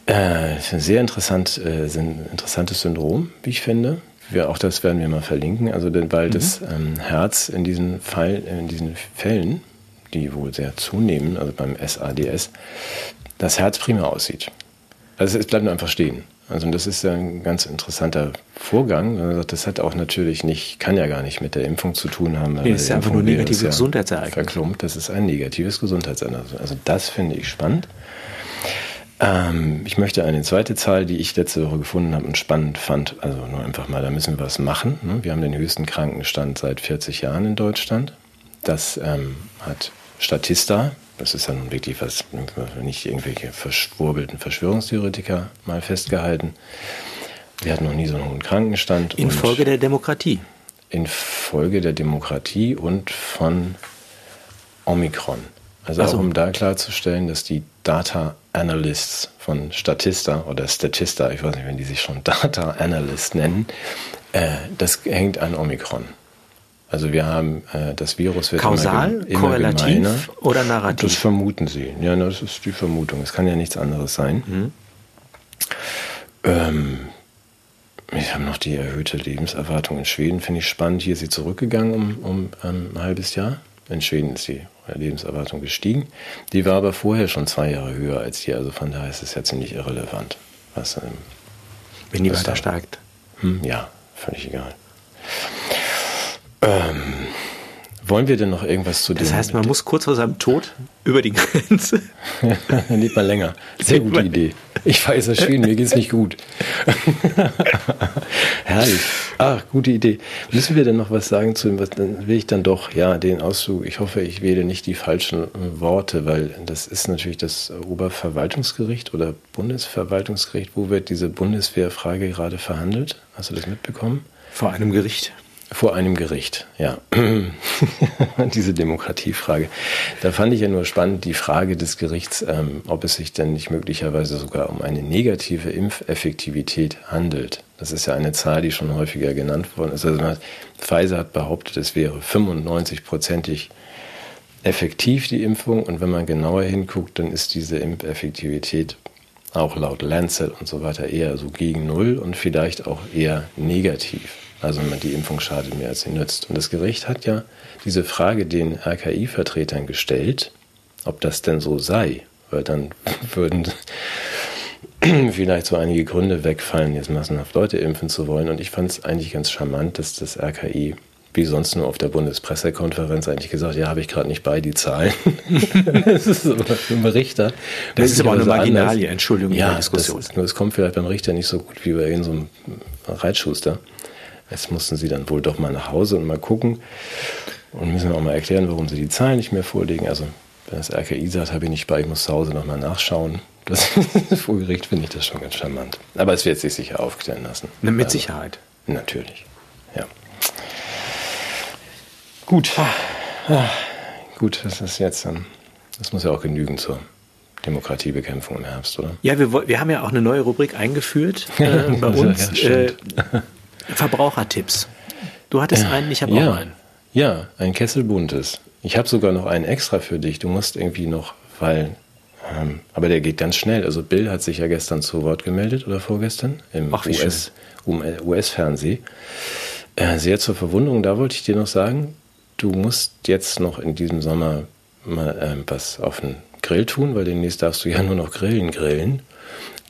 Äh, sehr interessant, äh, ein interessantes Syndrom, wie ich finde. Wir, auch das werden wir mal verlinken. Also, weil mhm. das ähm, Herz in diesen, Fall, in diesen Fällen, die wohl sehr zunehmen, also beim SADS, das Herz prima aussieht. Also es bleibt nur einfach stehen. Also das ist ja ein ganz interessanter Vorgang. Das hat auch natürlich nicht, kann ja gar nicht mit der Impfung zu tun haben. Nee, das ist ja einfach nur negatives Gesundheitsereignis. Verklumpt, das ist ein negatives Gesundheitsereignis. Also das finde ich spannend. Ähm, ich möchte eine zweite Zahl, die ich letzte Woche gefunden habe und spannend fand. Also nur einfach mal, da müssen wir was machen. Ne? Wir haben den höchsten Krankenstand seit 40 Jahren in Deutschland. Das ähm, hat Statista, das ist dann wirklich was, nicht irgendwelche verschwurbelten Verschwörungstheoretiker mal festgehalten. Wir hatten noch nie so einen hohen Krankenstand. Infolge der Demokratie. Infolge der Demokratie und von Omikron. Also so. auch um da klarzustellen, dass die Data Analysts von Statista oder Statista, ich weiß nicht, wenn die sich schon Data Analyst nennen, äh, das hängt an Omikron. Also wir haben äh, das Virus wird Kausal, immer, immer korrelativ gemeiner. oder narrativ? Das vermuten sie. Ja, das ist die Vermutung. Es kann ja nichts anderes sein. Mhm. Ähm, wir haben noch die erhöhte Lebenserwartung in Schweden, finde ich spannend. Hier ist sie zurückgegangen um, um ein halbes Jahr. In Schweden ist die Lebenserwartung gestiegen. Die war aber vorher schon zwei Jahre höher als die. Also von daher ist es ja ziemlich irrelevant. Was, ähm, Wenn die weiter steigt. Hm, ja, völlig egal. Ähm, Wollen wir denn noch irgendwas zu Das dem? heißt, man muss kurz vor seinem Tod über die Grenze. Dann lebt man länger. Sehr gute Idee. Ich weiß, es ist schwierig, mir geht's nicht gut. Herrlich. Ach, gute Idee. Müssen wir denn noch was sagen zu dem, was, dann will ich dann doch, ja, den Auszug, ich hoffe, ich wähle nicht die falschen Worte, weil das ist natürlich das Oberverwaltungsgericht oder Bundesverwaltungsgericht. Wo wird diese Bundeswehrfrage gerade verhandelt? Hast du das mitbekommen? Vor einem Gericht. Vor einem Gericht, ja. Diese Demokratiefrage. Da fand ich ja nur spannend die Frage des Gerichts, ähm, ob es sich denn nicht möglicherweise sogar um eine negative Impfeffektivität handelt. Das ist ja eine Zahl, die schon häufiger genannt worden ist. Also hat, Pfizer hat behauptet, es wäre 95-prozentig effektiv, die Impfung. Und wenn man genauer hinguckt, dann ist diese Impfeffektivität auch laut Lancet und so weiter eher so gegen Null und vielleicht auch eher negativ. Also die Impfung schadet mehr, als sie nützt. Und das Gericht hat ja diese Frage den RKI-Vertretern gestellt, ob das denn so sei. Weil dann würden vielleicht so einige Gründe wegfallen, jetzt massenhaft Leute impfen zu wollen. Und ich fand es eigentlich ganz charmant, dass das RKI wie sonst nur auf der Bundespressekonferenz eigentlich gesagt, ja, habe ich gerade nicht bei die Zahlen. das ist aber für einen Richter. Das ist aber eine Marginalie, Entschuldigung, ja, Diskussion. Das, das kommt vielleicht beim Richter nicht so gut wie bei so Reitschuster. Jetzt mussten sie dann wohl doch mal nach Hause und mal gucken und müssen auch mal erklären, warum sie die Zahlen nicht mehr vorlegen. Also wenn das RKI sagt, habe ich nicht bei, ich muss zu Hause nochmal nachschauen. Das vor Gericht finde ich das schon ganz charmant. Aber es wird sich sicher aufklären lassen. Mit also, Sicherheit. Natürlich, ja. Gut. Ah, gut, das ist jetzt, ähm, das muss ja auch genügen zur Demokratiebekämpfung im Herbst, oder? Ja, wir, wir haben ja auch eine neue Rubrik eingeführt äh, bei uns. Ja, äh, Verbrauchertipps. Du hattest einen, ich habe ja, auch einen. Ja, ein Kessel buntes. Ich habe sogar noch einen extra für dich. Du musst irgendwie noch, weil, ähm, aber der geht ganz schnell. Also Bill hat sich ja gestern zu Wort gemeldet oder vorgestern im US-Fernseh. äh, sehr zur Verwunderung, da wollte ich dir noch sagen, du musst jetzt noch in diesem Sommer mal ähm, was auf den Grill tun, weil demnächst darfst du ja nur noch Grillen grillen.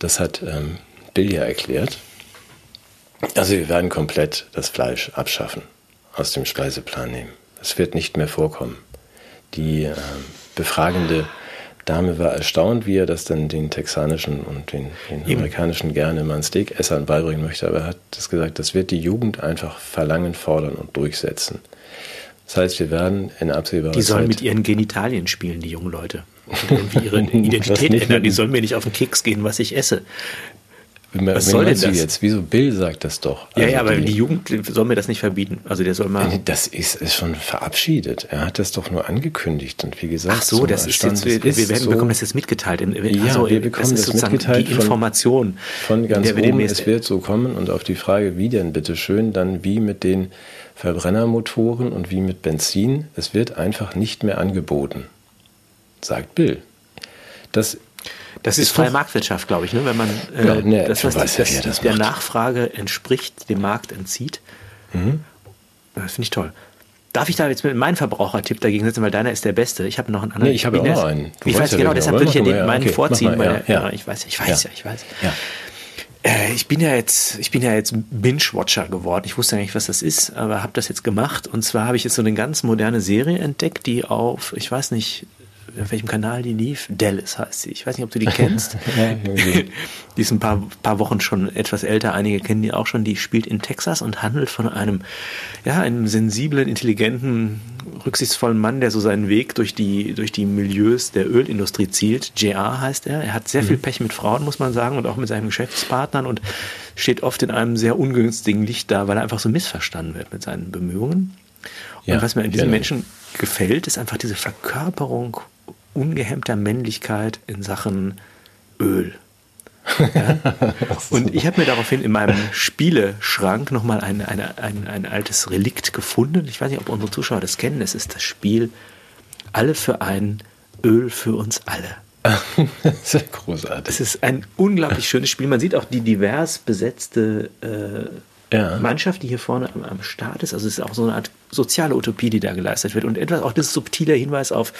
Das hat ähm, Bill ja erklärt. Also wir werden komplett das Fleisch abschaffen, aus dem Speiseplan nehmen. Es wird nicht mehr vorkommen. Die äh, befragende Dame war erstaunt, wie er das dann den texanischen und den, den amerikanischen gerne mal ein Steakessern beibringen möchte, aber er hat das gesagt, das wird die Jugend einfach verlangen, fordern und durchsetzen. Das heißt, wir werden in absehbarer Zeit... Die sollen Zeit mit ihren Genitalien spielen, die jungen Leute. Und irgendwie ihre Identität ändern. Die sollen mir nicht auf den Keks gehen, was ich esse. Was soll denn das? jetzt? Wieso Bill sagt das doch? Ja, also ja, aber die, die, Jugend soll mir das nicht verbieten. Also der soll mal. Das ist, ist schon verabschiedet. Er hat das doch nur angekündigt und wie gesagt. Ach so, das ist jetzt, wir, wir werden, so, bekommen das jetzt mitgeteilt. In, ja, also, wir bekommen das, das mitgeteilt die Information, von, von ganz oben. Es wird so kommen und auf die Frage, wie denn bitte schön, dann wie mit den Verbrennermotoren und wie mit Benzin. Es wird einfach nicht mehr angeboten, sagt Bill. Das das ist, ist freie Marktwirtschaft, glaube ich, ne? wenn man äh, ja, ne, das, was das, das, das der macht. Nachfrage entspricht, dem Markt entzieht. Mhm. Das finde ich toll. Darf ich da jetzt mit meinem Verbrauchertipp dagegen setzen, weil deiner ist der beste? Ich habe noch einen anderen. Nee, ich habe auch noch einen. Du ich weiß ja genau, deshalb würde ich ja den, meinen okay, vorziehen. Mal, ja, ja. ich weiß, ich weiß ja, ich weiß. Ja. Äh, ich bin ja jetzt, ich bin ja jetzt Binge-Watcher geworden. Ich wusste ja nicht, was das ist, aber habe das jetzt gemacht. Und zwar habe ich jetzt so eine ganz moderne Serie entdeckt, die auf, ich weiß nicht, auf welchem Kanal die lief. Dallas heißt sie. Ich weiß nicht, ob du die kennst. die ist ein paar, paar Wochen schon etwas älter. Einige kennen die auch schon. Die spielt in Texas und handelt von einem, ja, einem sensiblen, intelligenten, rücksichtsvollen Mann, der so seinen Weg durch die, durch die Milieus der Ölindustrie zielt. JR heißt er. Er hat sehr viel mhm. Pech mit Frauen, muss man sagen, und auch mit seinen Geschäftspartnern und steht oft in einem sehr ungünstigen Licht da, weil er einfach so missverstanden wird mit seinen Bemühungen. Und ja, was mir an diesen genau. Menschen gefällt, ist einfach diese Verkörperung ungehemmter Männlichkeit in Sachen Öl. Ja? Und ich habe mir daraufhin in meinem Spieleschrank nochmal ein, eine, ein, ein altes Relikt gefunden. Ich weiß nicht, ob unsere Zuschauer das kennen. Es ist das Spiel Alle für ein Öl für uns alle. das ist großartig. Es ist ein unglaublich schönes Spiel. Man sieht auch die divers besetzte äh, ja. Mannschaft, die hier vorne am, am, Start ist. Also es ist auch so eine Art soziale Utopie, die da geleistet wird. Und etwas auch das subtile Hinweis auf,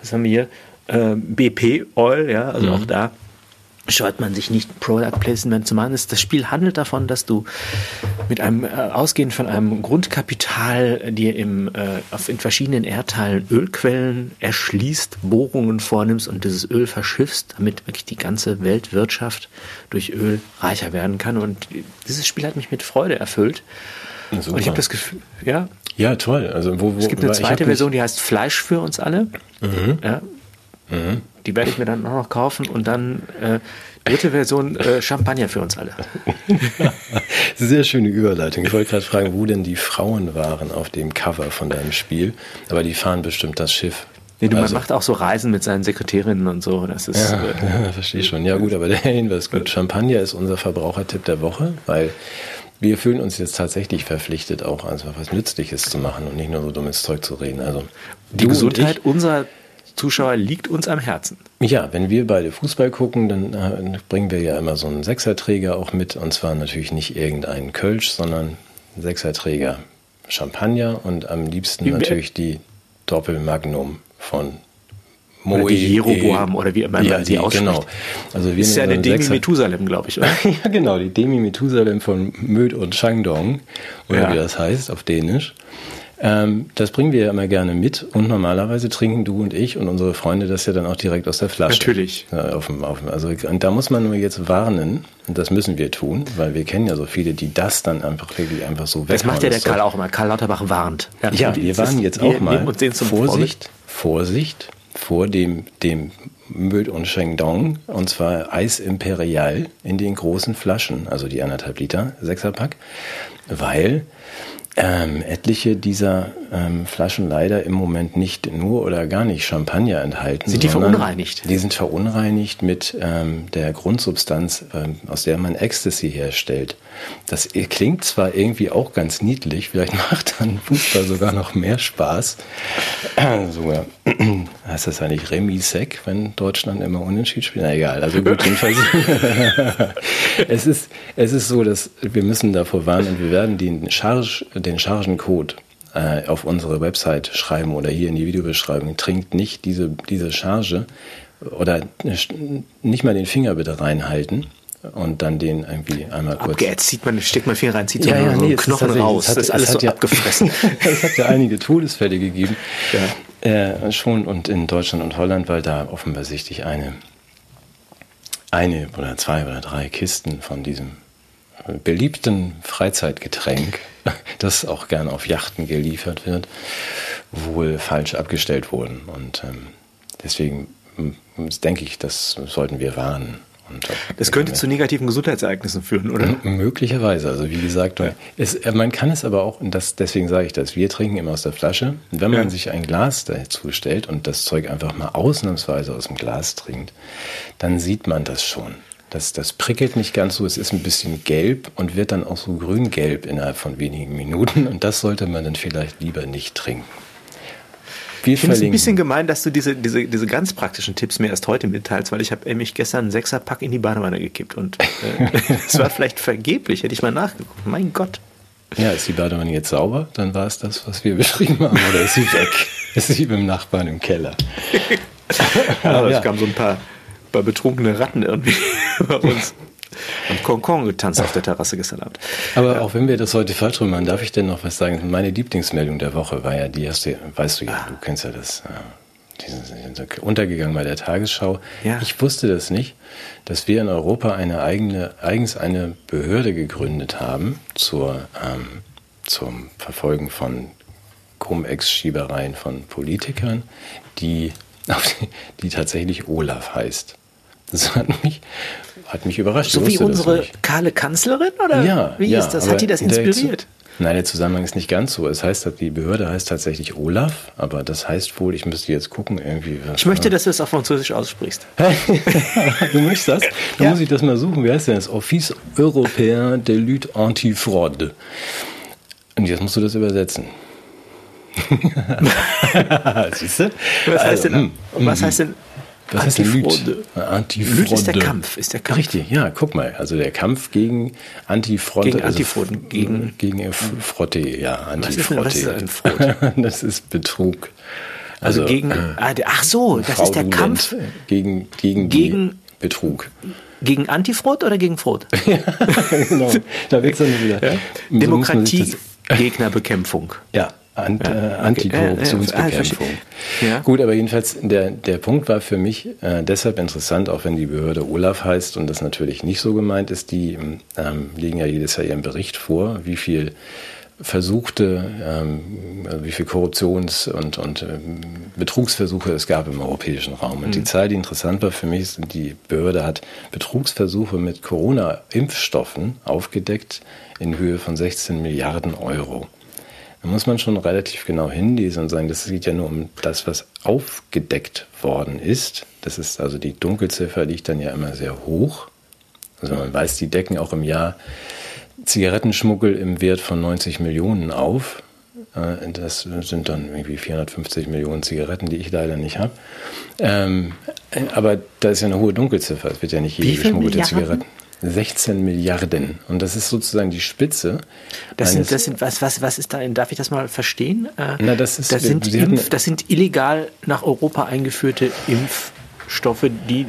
was haben wir hier, äh, BP Oil, ja, also mhm. auch da scheut man sich nicht, Product Placement zu machen. Das Spiel handelt davon, dass du mit einem, äh, ausgehend von einem Grundkapital dir im, äh, auf, in verschiedenen Erdteilen Ölquellen erschließt, Bohrungen vornimmst und dieses Öl verschiffst, damit wirklich die ganze Weltwirtschaft durch Öl reicher werden kann. Und dieses Spiel hat mich mit Freude erfüllt. Super. Und ich habe das Gefühl, ja. Ja, toll. Also wo, wo, es gibt eine zweite Version, die heißt Fleisch für uns alle. Mhm. Ja. Mhm. Die werde ich mir dann auch noch kaufen und dann äh, dritte Version äh, Champagner für uns alle. Sehr schöne Überleitung. Ich wollte gerade fragen, wo denn die Frauen waren auf dem Cover von deinem Spiel. Aber die fahren bestimmt das Schiff. Nee, du, also, man macht auch so Reisen mit seinen Sekretärinnen und so. Das ist, ja, äh, ja, verstehe schon. Ja gut, aber der Hinweis gut. Champagner ist unser Verbrauchertipp der Woche, weil wir fühlen uns jetzt tatsächlich verpflichtet, auch also was Nützliches zu machen und nicht nur so dummes Zeug zu reden. Also die Gesundheit unserer Zuschauer liegt uns am Herzen. Ja, wenn wir beide Fußball gucken, dann äh, bringen wir ja immer so einen Sechserträger auch mit. Und zwar natürlich nicht irgendeinen Kölsch, sondern Sechserträger Champagner und am liebsten wie, natürlich die Doppelmagnum von Moe. Oder die Jeroboam oder wie immer ja, sie ausspricht. Genau. Also wir das ist ja der Demi Methusalem, glaube ich, oder? ja, genau, die Demi Methusalem von Möd und Shangdong, oder ja. wie das heißt auf Dänisch. Ähm, das bringen wir ja immer gerne mit und normalerweise trinken du und ich und unsere Freunde das ja dann auch direkt aus der Flasche. Natürlich. Ja, auf dem, auf dem, also und da muss man nur jetzt warnen und das müssen wir tun, weil wir kennen ja so viele, die das dann einfach wirklich einfach so wegmachen. Das macht ja der Karl auch immer. Karl Lauterbach warnt. Ja, ja wir warnen jetzt auch mal. Vorsicht, Vorsicht vor dem, dem Müll und Shengdong und zwar Eis Imperial in den großen Flaschen, also die anderthalb Liter Sechserpack, weil ähm, etliche dieser ähm, Flaschen leider im Moment nicht nur oder gar nicht Champagner enthalten. Sind die verunreinigt? Die sind verunreinigt mit ähm, der Grundsubstanz, ähm, aus der man Ecstasy herstellt. Das klingt zwar irgendwie auch ganz niedlich, vielleicht macht dann Fußball sogar noch mehr Spaß. sogar heißt das eigentlich Remisec, wenn Deutschland immer unentschieden spielt? Na egal, also gut, jedenfalls. es, ist, es ist so, dass wir müssen davor warnen und wir werden den, Charge, den Chargencode äh, auf unsere Website schreiben oder hier in die Videobeschreibung. Trinkt nicht diese, diese Charge oder nicht mal den Finger bitte reinhalten und dann den irgendwie einmal kurz. Abgeätzt zieht man, steckt man Finger rein, zieht ja, ja, so nee, Knochen raus. Das, hat, das ist alles so ja, abgefressen. es hat ja einige Todesfälle gegeben. Ja. Äh, schon und in Deutschland und Holland, weil da offensichtlich eine, eine oder zwei oder drei Kisten von diesem beliebten Freizeitgetränk, das auch gerne auf Yachten geliefert wird, wohl falsch abgestellt wurden. Und ähm, deswegen denke ich, das sollten wir warnen. Das könnte zu negativen Gesundheitsereignissen führen, oder? Möglicherweise. Also wie gesagt, ja. es, äh, man kann es aber auch, und das, deswegen sage ich das, wir trinken immer aus der Flasche. Wenn man ja. sich ein Glas dazu stellt und das Zeug einfach mal ausnahmsweise aus dem Glas trinkt, dann sieht man das schon. Das, das prickelt nicht ganz so, es ist ein bisschen gelb und wird dann auch so grün-gelb innerhalb von wenigen Minuten. Und das sollte man dann vielleicht lieber nicht trinken. Wir ich finde es ein bisschen gemein, dass du diese, diese, diese ganz praktischen Tipps mir erst heute mitteilst, weil ich habe nämlich gestern einen Sechserpack in die Badewanne gekippt und es äh, war vielleicht vergeblich, hätte ich mal nachgeguckt. Mein Gott. Ja, ist die Badewanne jetzt sauber? Dann war es das, was wir beschrieben haben. Oder ist sie weg? ist sie beim Nachbarn im Keller? ja, es ja. kam so ein paar bei betrunkene Ratten irgendwie bei uns. Und Concon getanzt auf der Terrasse gestern Abend. Aber ja. auch wenn wir das heute falsch machen, darf ich denn noch was sagen? Meine Lieblingsmeldung der Woche war ja die erste, weißt du ja, du kennst ja das, äh, die sind untergegangen bei der Tagesschau. Ja. Ich wusste das nicht, dass wir in Europa eine eigene, eigens eine Behörde gegründet haben zur, ähm, zum Verfolgen von Cum-Ex-Schiebereien von Politikern, die, die tatsächlich Olaf heißt. Das hat mich, hat mich überrascht. So wie unsere kahle Kanzlerin oder ja, wie ja, ist das? Hat die das inspiriert? Nein, der Zusammenhang ist nicht ganz so. Es heißt, die Behörde heißt tatsächlich Olaf, aber das heißt wohl, ich müsste jetzt gucken, irgendwie. Ich möchte, dass du es auf Französisch aussprichst. du möchtest das? Dann ja. muss ich das mal suchen. Wie heißt denn das? Office Européen de Lutte Antifraude. Und jetzt musst du das übersetzen. Siehst du? Was, heißt denn, hm, was hm. heißt denn was heißt denn Lüt? Antifraude. Lüt ist der Kampf, ist der Kampf. Richtig, ja, guck mal. Also der Kampf gegen Antifronte. Gegen Antifroden. Also gegen, gegen Frotte, ja, Antifrotte. Was ist, was ist ein das ist Betrug. Also, also gegen, äh, ach so, das ist der Kampf gegen, gegen, gegen Betrug. Gegen Antifrot oder gegen Frot? ja, genau. Da es dann wieder. Ja? Demokratie, Gegnerbekämpfung. Ja, Ant, ja, äh, Antikorruptionsbekämpfung. Ja. Gut, aber jedenfalls der, der Punkt war für mich äh, deshalb interessant, auch wenn die Behörde Olaf heißt und das natürlich nicht so gemeint ist. Die ähm, legen ja jedes Jahr ihren Bericht vor, wie viel versuchte, ähm, wie viel Korruptions- und, und ähm, Betrugsversuche es gab im europäischen Raum. Und mhm. die Zahl, die interessant war für mich, ist, die Behörde hat Betrugsversuche mit Corona-Impfstoffen aufgedeckt in Höhe von 16 Milliarden Euro. Da muss man schon relativ genau hinlesen und sagen, das geht ja nur um das, was aufgedeckt worden ist. Das ist also die Dunkelziffer liegt dann ja immer sehr hoch. Also man weiß, die decken auch im Jahr Zigarettenschmuggel im Wert von 90 Millionen auf. Äh, das sind dann irgendwie 450 Millionen Zigaretten, die ich leider nicht habe. Ähm, aber da ist ja eine hohe Dunkelziffer. Es wird ja nicht jede geschmuggelte Zigaretten. 16 Milliarden. Und das ist sozusagen die Spitze. Das sind, das sind was, was, was ist da, darf ich das mal verstehen? Äh, Na, das, ist, das, sind Impf, das sind illegal nach Europa eingeführte Impfstoffe, die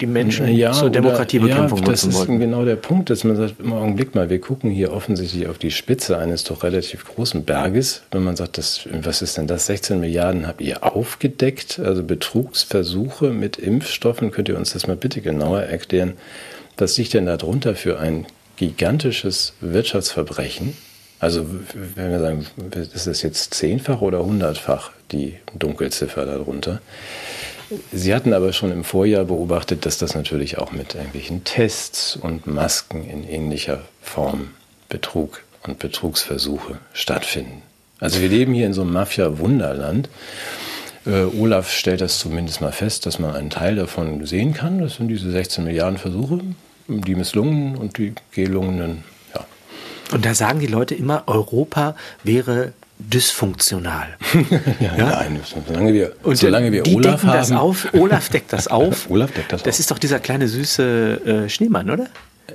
die Menschen ja, zur Demokratiebekämpfung ja, nutzen wollten. Das ist genau der Punkt, dass man sagt, im Augenblick mal, wir gucken hier offensichtlich auf die Spitze eines doch relativ großen Berges. Wenn man sagt, das, was ist denn das? 16 Milliarden habt ihr aufgedeckt, also Betrugsversuche mit Impfstoffen. Könnt ihr uns das mal bitte genauer erklären? Was liegt denn darunter für ein gigantisches Wirtschaftsverbrechen? Also, wenn wir sagen, ist das jetzt zehnfach oder hundertfach die Dunkelziffer darunter? Sie hatten aber schon im Vorjahr beobachtet, dass das natürlich auch mit irgendwelchen Tests und Masken in ähnlicher Form Betrug und Betrugsversuche stattfinden. Also wir leben hier in so einem Mafia-Wunderland. Äh, Olaf stellt das zumindest mal fest, dass man einen Teil davon sehen kann. Das sind diese 16 Milliarden Versuche die misslungenen und die gelungenen. Ja. Und da sagen die Leute immer, Europa wäre dysfunktional. ja, ja, Nein, solange wir, und solange wir die Olaf decken haben. Das auf. Olaf deckt das auf. Olaf deckt das, das auf. ist doch dieser kleine süße äh, Schneemann, oder?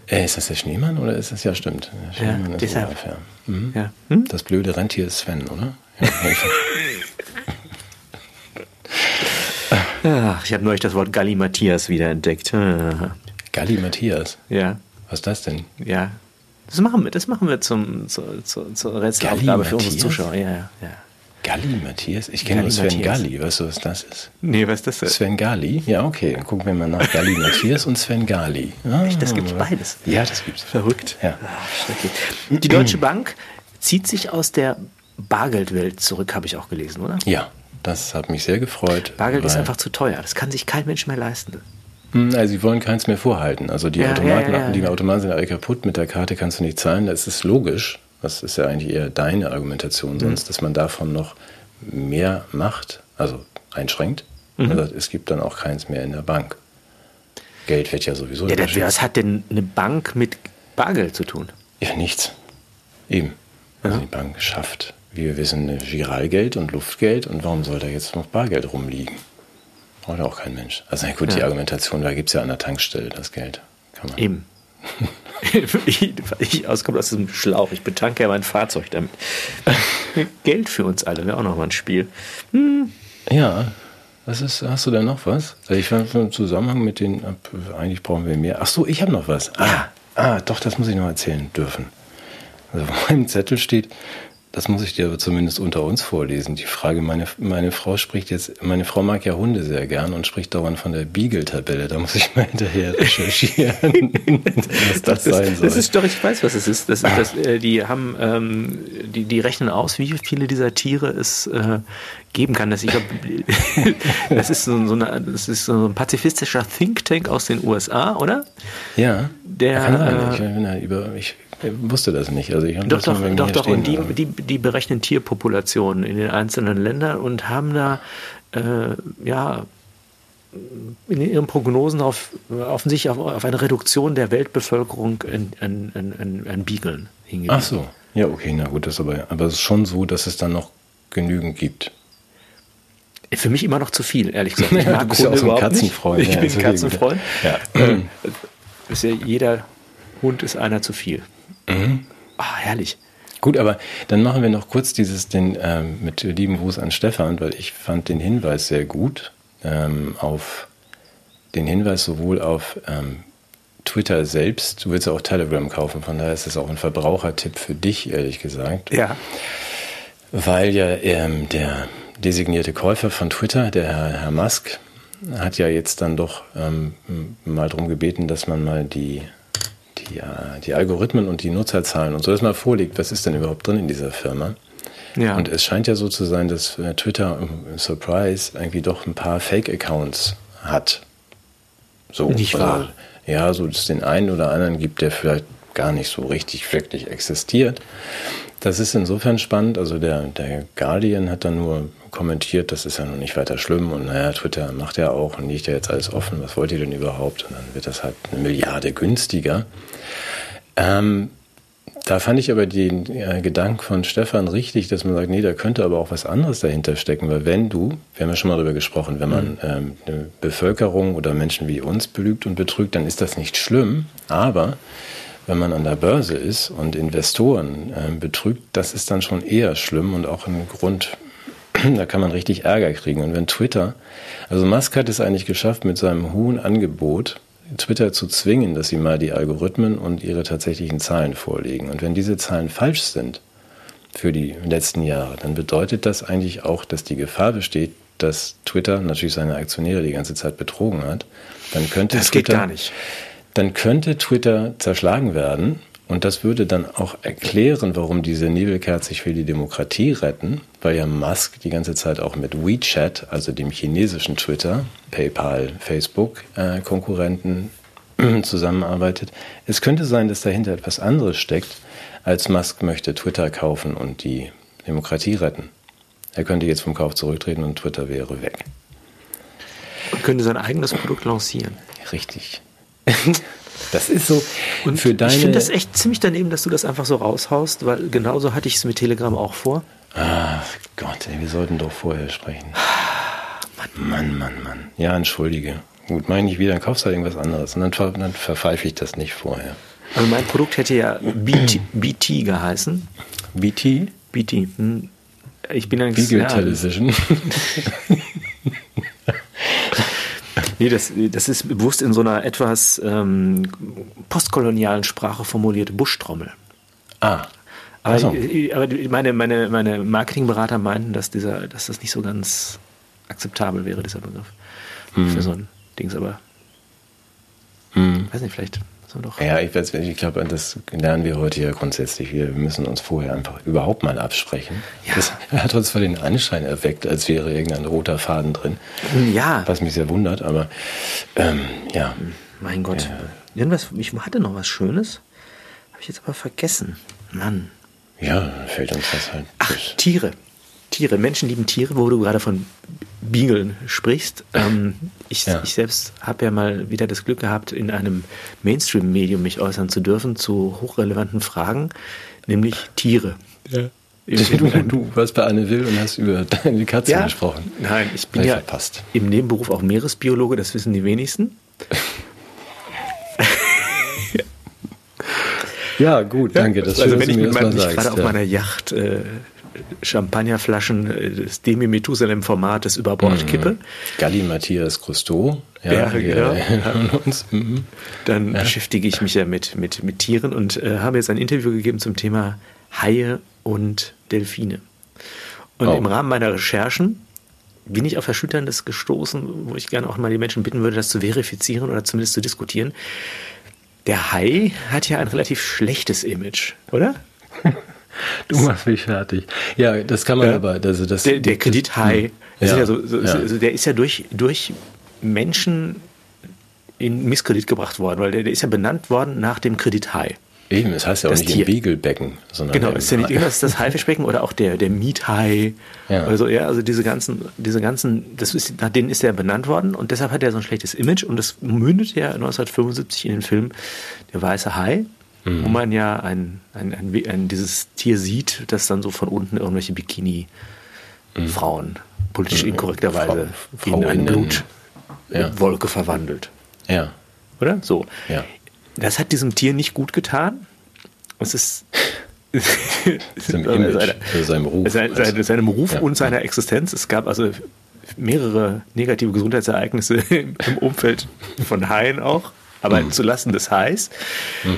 Äh, ist das der Schneemann oder ist das ja stimmt? Ja, ist deshalb. Olaf, ja. Mhm. ja. Hm? Das blöde Rentier ist Sven, oder? Ach, ich habe neulich das Wort Galli Matthias wiederentdeckt. Galli Matthias? Ja. Was ist das denn? Ja. Das machen wir, das machen wir zum, zur, zur, zur Rätselaufgabe für unsere Zuschauer. Ja, ja, ja. Galli Matthias? Ich kenne nur Sven Matthias. Galli. Weißt du, was das ist? Nee, was ist das denn? Sven Galli? Ja, okay. Dann gucken wir mal nach Galli Matthias und Sven Galli. Ah, Echt, das gibt beides. Ja, das gibt's. Verrückt. Ja. Ach, Die Deutsche Bank zieht sich aus der Bargeldwelt zurück, habe ich auch gelesen, oder? Ja, das hat mich sehr gefreut. Bargeld ist einfach zu teuer. Das kann sich kein Mensch mehr leisten. Hm, also sie wollen keins mehr vorhalten. Also die ja, Automaten, ja, ja, die Automaten sind alle kaputt, mit der Karte kannst du nicht zahlen. Das ist logisch. Das ist ja eigentlich eher deine Argumentation sonst, mhm. dass man davon noch mehr macht, also einschränkt. Mhm. Also es gibt dann auch keins mehr in der Bank. Geld wird ja sowieso ja, Was hat denn eine Bank mit Bargeld zu tun? Ja, nichts. Eben. Also die Bank schafft, wie wir wissen, Giralgeld und Luftgeld. Und warum soll da jetzt noch Bargeld rumliegen? Braucht auch kein Mensch. Also gut, ja. die Argumentation, da gibt es ja an der Tankstelle das Geld. Kann man. Eben. ich, ich auskomme aus diesem Schlauch. Ich betanke ja mein Fahrzeug damit. Geld für uns alle wäre auch noch mal ein Spiel. Hm. Ja. Was ist, hast du da noch was? Also ich fand im Zusammenhang mit den, eigentlich brauchen wir mehr. Ach so, ich habe noch was. Ah, ah, doch, das muss ich noch erzählen dürfen. Also auf meinem Zettel steht, das muss ich dir aber zumindest unter uns vorlesen. Die Frage, meine, meine Frau spricht jetzt, meine Frau mag ja Hunde sehr gern und spricht dauernd von der Beagle-Tabelle. Da muss ich mal hinterher recherchieren, was das, das sein soll. Das ist doch, ich weiß, was es ist. Das ist das, äh, die haben, ähm, die, die rechnen aus, wie viele dieser Tiere es äh, geben kann. Das, ich glaub, das, ist so, so eine, das ist so ein pazifistischer Think Tank aus den USA, oder? Ja. Der, kann sein. Ich, äh, über, ich ich wusste das nicht. Also ich doch, doch, doch, doch. Und die, die, die berechnen Tierpopulationen in den einzelnen Ländern und haben da äh, ja in ihren Prognosen auf, offensichtlich auf, auf eine Reduktion der Weltbevölkerung an, an, an, an Biegeln hingewiesen. Ach so, ja, okay, na gut, das aber, aber es ist schon so, dass es dann noch genügend gibt. Für mich immer noch zu viel, ehrlich gesagt. Ich mag du bist ja auch so ein Katzenfreund. Nicht. Ich ja, bin ein Katzenfreund. Ja. Ähm, ja jeder Hund ist einer zu viel. Mhm. Ah, herrlich. Gut, aber dann machen wir noch kurz dieses den, ähm, mit lieben Gruß an Stefan, weil ich fand den Hinweis sehr gut ähm, auf den Hinweis sowohl auf ähm, Twitter selbst, du willst ja auch Telegram kaufen, von daher ist das auch ein Verbrauchertipp für dich, ehrlich gesagt. Ja. Weil ja ähm, der designierte Käufer von Twitter, der Herr, Herr Musk, hat ja jetzt dann doch ähm, mal darum gebeten, dass man mal die, die, äh, die Algorithmen und die Nutzerzahlen und so das mal vorlegt. Was ist denn überhaupt drin in dieser Firma? Ja. Und es scheint ja so zu sein, dass äh, Twitter, äh, Surprise, irgendwie doch ein paar Fake-Accounts hat. So, Nicht wahr? ja, so dass es den einen oder anderen gibt, der vielleicht gar nicht so richtig wirklich existiert. Das ist insofern spannend. Also der, der Guardian hat dann nur kommentiert, das ist ja noch nicht weiter schlimm und naja, Twitter macht ja auch und liegt ja jetzt alles offen, was wollt ihr denn überhaupt? Und dann wird das halt eine Milliarde günstiger. Ähm, da fand ich aber den äh, Gedanken von Stefan richtig, dass man sagt, nee, da könnte aber auch was anderes dahinter stecken, weil wenn du, wir haben ja schon mal darüber gesprochen, wenn man mhm. ähm, eine Bevölkerung oder Menschen wie uns belügt und betrügt, dann ist das nicht schlimm, aber wenn man an der Börse ist und Investoren äh, betrügt, das ist dann schon eher schlimm und auch ein Grund, da kann man richtig Ärger kriegen. Und wenn Twitter, also Musk hat es eigentlich geschafft, mit seinem hohen Angebot Twitter zu zwingen, dass sie mal die Algorithmen und ihre tatsächlichen Zahlen vorlegen. Und wenn diese Zahlen falsch sind für die letzten Jahre, dann bedeutet das eigentlich auch, dass die Gefahr besteht, dass Twitter natürlich seine Aktionäre die ganze Zeit betrogen hat. Dann könnte das Twitter, geht gar nicht. Dann könnte Twitter zerschlagen werden und das würde dann auch erklären, warum diese Nebelkerze sich für die Demokratie retten, weil ja Musk die ganze Zeit auch mit WeChat, also dem chinesischen Twitter, PayPal, Facebook äh, Konkurrenten zusammenarbeitet. Es könnte sein, dass dahinter etwas anderes steckt, als Musk möchte Twitter kaufen und die Demokratie retten. Er könnte jetzt vom Kauf zurücktreten und Twitter wäre weg. Und könnte sein eigenes Produkt lancieren. Richtig. Das ist so und für deine. Ich finde das echt ziemlich daneben, dass du das einfach so raushaust, weil genauso hatte ich es mit Telegram auch vor. Ach Gott, ey, wir sollten doch vorher sprechen. Mann, Mann, Mann, Mann. Ja, entschuldige. Gut, meine ich wieder, dann kaufst du halt irgendwas anderes und dann, ver dann verpfeife ich das nicht vorher. Also mein Produkt hätte ja BT, BT geheißen. BT? BT. Hm. Ich bin ein Beagle ja, Television. Nee, das, das ist bewusst in so einer etwas ähm, postkolonialen Sprache formulierte Buschtrommel. Ah. Aber, so. aber meine, meine, meine Marketingberater meinten, dass, dieser, dass das nicht so ganz akzeptabel wäre, dieser Begriff. Hm. Für so ein Dings, aber hm. weiß nicht, vielleicht so doch. Ja, ich, ich glaube, das lernen wir heute ja grundsätzlich. Wir müssen uns vorher einfach überhaupt mal absprechen. Ja. Das hat uns voll den Anschein erweckt, als wäre irgendein roter Faden drin. Ja. Was mich sehr wundert, aber ähm, ja. Mein Gott. Ja. Irgendwas, ich hatte noch was Schönes. Habe ich jetzt aber vergessen. Mann. Ja, fällt uns das halt. Ach, Tiere. Tiere. Menschen lieben Tiere, wo du gerade von Beagle sprichst. Ähm, ich, ja. ich, selbst habe ja mal wieder das Glück gehabt, in einem Mainstream-Medium mich äußern zu dürfen zu hochrelevanten Fragen, nämlich Tiere. Ja. Du, du, warst bei Anne Will und hast über deine Katze ja, gesprochen. Nein, ich bin ja verpasst. im Nebenberuf auch Meeresbiologe, das wissen die wenigsten. ja, gut, danke. Das also wenn ich mit meinem, gerade auf meiner Yacht äh, Champagnerflaschen äh, des Demi-Methusalem-Formates über Bord mhm. kippe. Galli Matthias Cousteau. Ja, ja genau. Uns. Mhm. Dann ja. beschäftige ich mich ja mit, mit, mit Tieren und äh, habe jetzt ein Interview gegeben zum Thema Haie und Delfine. Und oh. im Rahmen meiner Recherchen bin ich auf Erschütterndes gestoßen, wo ich gerne auch mal die Menschen bitten würde, das zu verifizieren oder zumindest zu diskutieren. Der Hai hat ja ein relativ schlechtes Image, oder? Du machst mich fertig. Ja, das kann man ja. aber. Also das, der, der Kredithai, ja. Ist ja so, so, ja. Also der ist ja durch, durch Menschen in Misskredit gebracht worden, weil der, der ist ja benannt worden nach dem Kredithai. Eben, es heißt ja auch das nicht Tier. im Beagle-Becken, sondern. Genau, ist ja nicht immer das Haifischbecken oder auch der, der Miethai. Ja. Also, ja, also diese ganzen, diese ganzen, das ist, nach denen ist er benannt worden und deshalb hat er so ein schlechtes Image und das mündet ja 1975 in den Film Der Weiße Hai mhm. wo man ja ein, ein, ein, ein, dieses Tier sieht, das dann so von unten irgendwelche Bikini-Frauen mhm. politisch inkorrekterweise Frau, in eine Blutwolke ja. verwandelt. Ja. Oder? So. Ja. Das hat diesem Tier nicht gut getan. Es ist seinem Image, seine, seinem Ruf, seine, seine, seinem Ruf ja. und seiner Existenz. Es gab also mehrere negative Gesundheitsereignisse im Umfeld von Haien auch, aber mhm. zulasten des Hais. Mhm.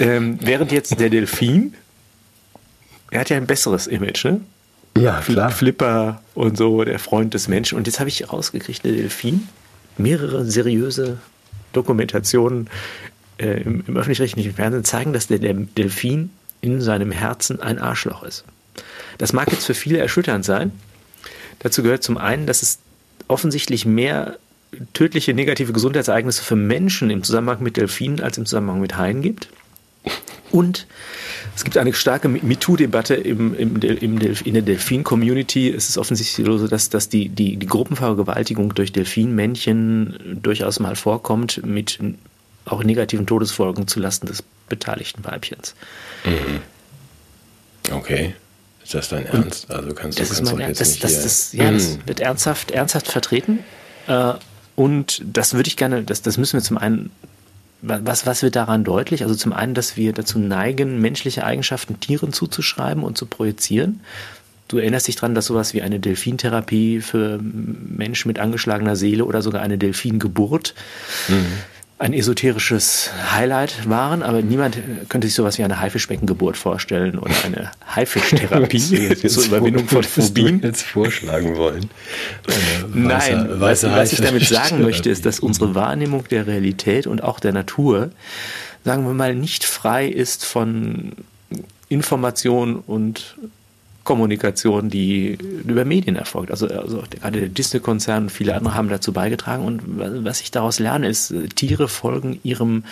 Ähm, während jetzt der Delfin, er hat ja ein besseres Image, ne? Ja, klar. Flipper und so, der Freund des Menschen. Und jetzt habe ich rausgekriegt, der Delfin, mehrere seriöse Dokumentationen äh, im, im öffentlich-rechtlichen Fernsehen zeigen, dass der, Delfin in seinem Herzen ein Arschloch ist. Das mag jetzt für viele erschütternd sein. Dazu gehört zum einen, dass es offensichtlich mehr tödliche negative Gesundheitsereignisse für Menschen im Zusammenhang mit Delfinen als im Zusammenhang mit Haien gibt. Und es gibt eine starke MeToo-Debatte im, im, im in der Delfin-Community. Es ist offensichtlich so, dass, dass die, die, die Gruppenvergewaltigung durch Delfinmännchen durchaus mal vorkommt, mit auch negativen Todesfolgen zulasten des beteiligten Weibchens. Mhm. Okay. Ist das dein Ernst? Also kannst du das kannst mein, das, das, das, Ja, das mhm. wird ernsthaft, ernsthaft vertreten. Äh, und das würde ich gerne, das, das müssen wir zum einen was, was wird daran deutlich? Also zum einen, dass wir dazu neigen, menschliche Eigenschaften Tieren zuzuschreiben und zu projizieren. Du erinnerst dich daran, dass sowas wie eine Delfintherapie für Menschen mit angeschlagener Seele oder sogar eine Delfingeburt mhm ein esoterisches Highlight waren, aber niemand könnte sich sowas wie eine Haifischbeckengeburt vorstellen oder eine Haifischtherapie zur Überwindung von Phobien. jetzt vorschlagen wollen. Nein, weiße, was, was ich damit sagen möchte, ist, dass unsere Wahrnehmung der Realität und auch der Natur, sagen wir mal, nicht frei ist von Information und Kommunikation, die über Medien erfolgt. Also, also gerade der Disney-Konzern und viele andere haben dazu beigetragen. Und was ich daraus lerne, ist, Tiere folgen ihrem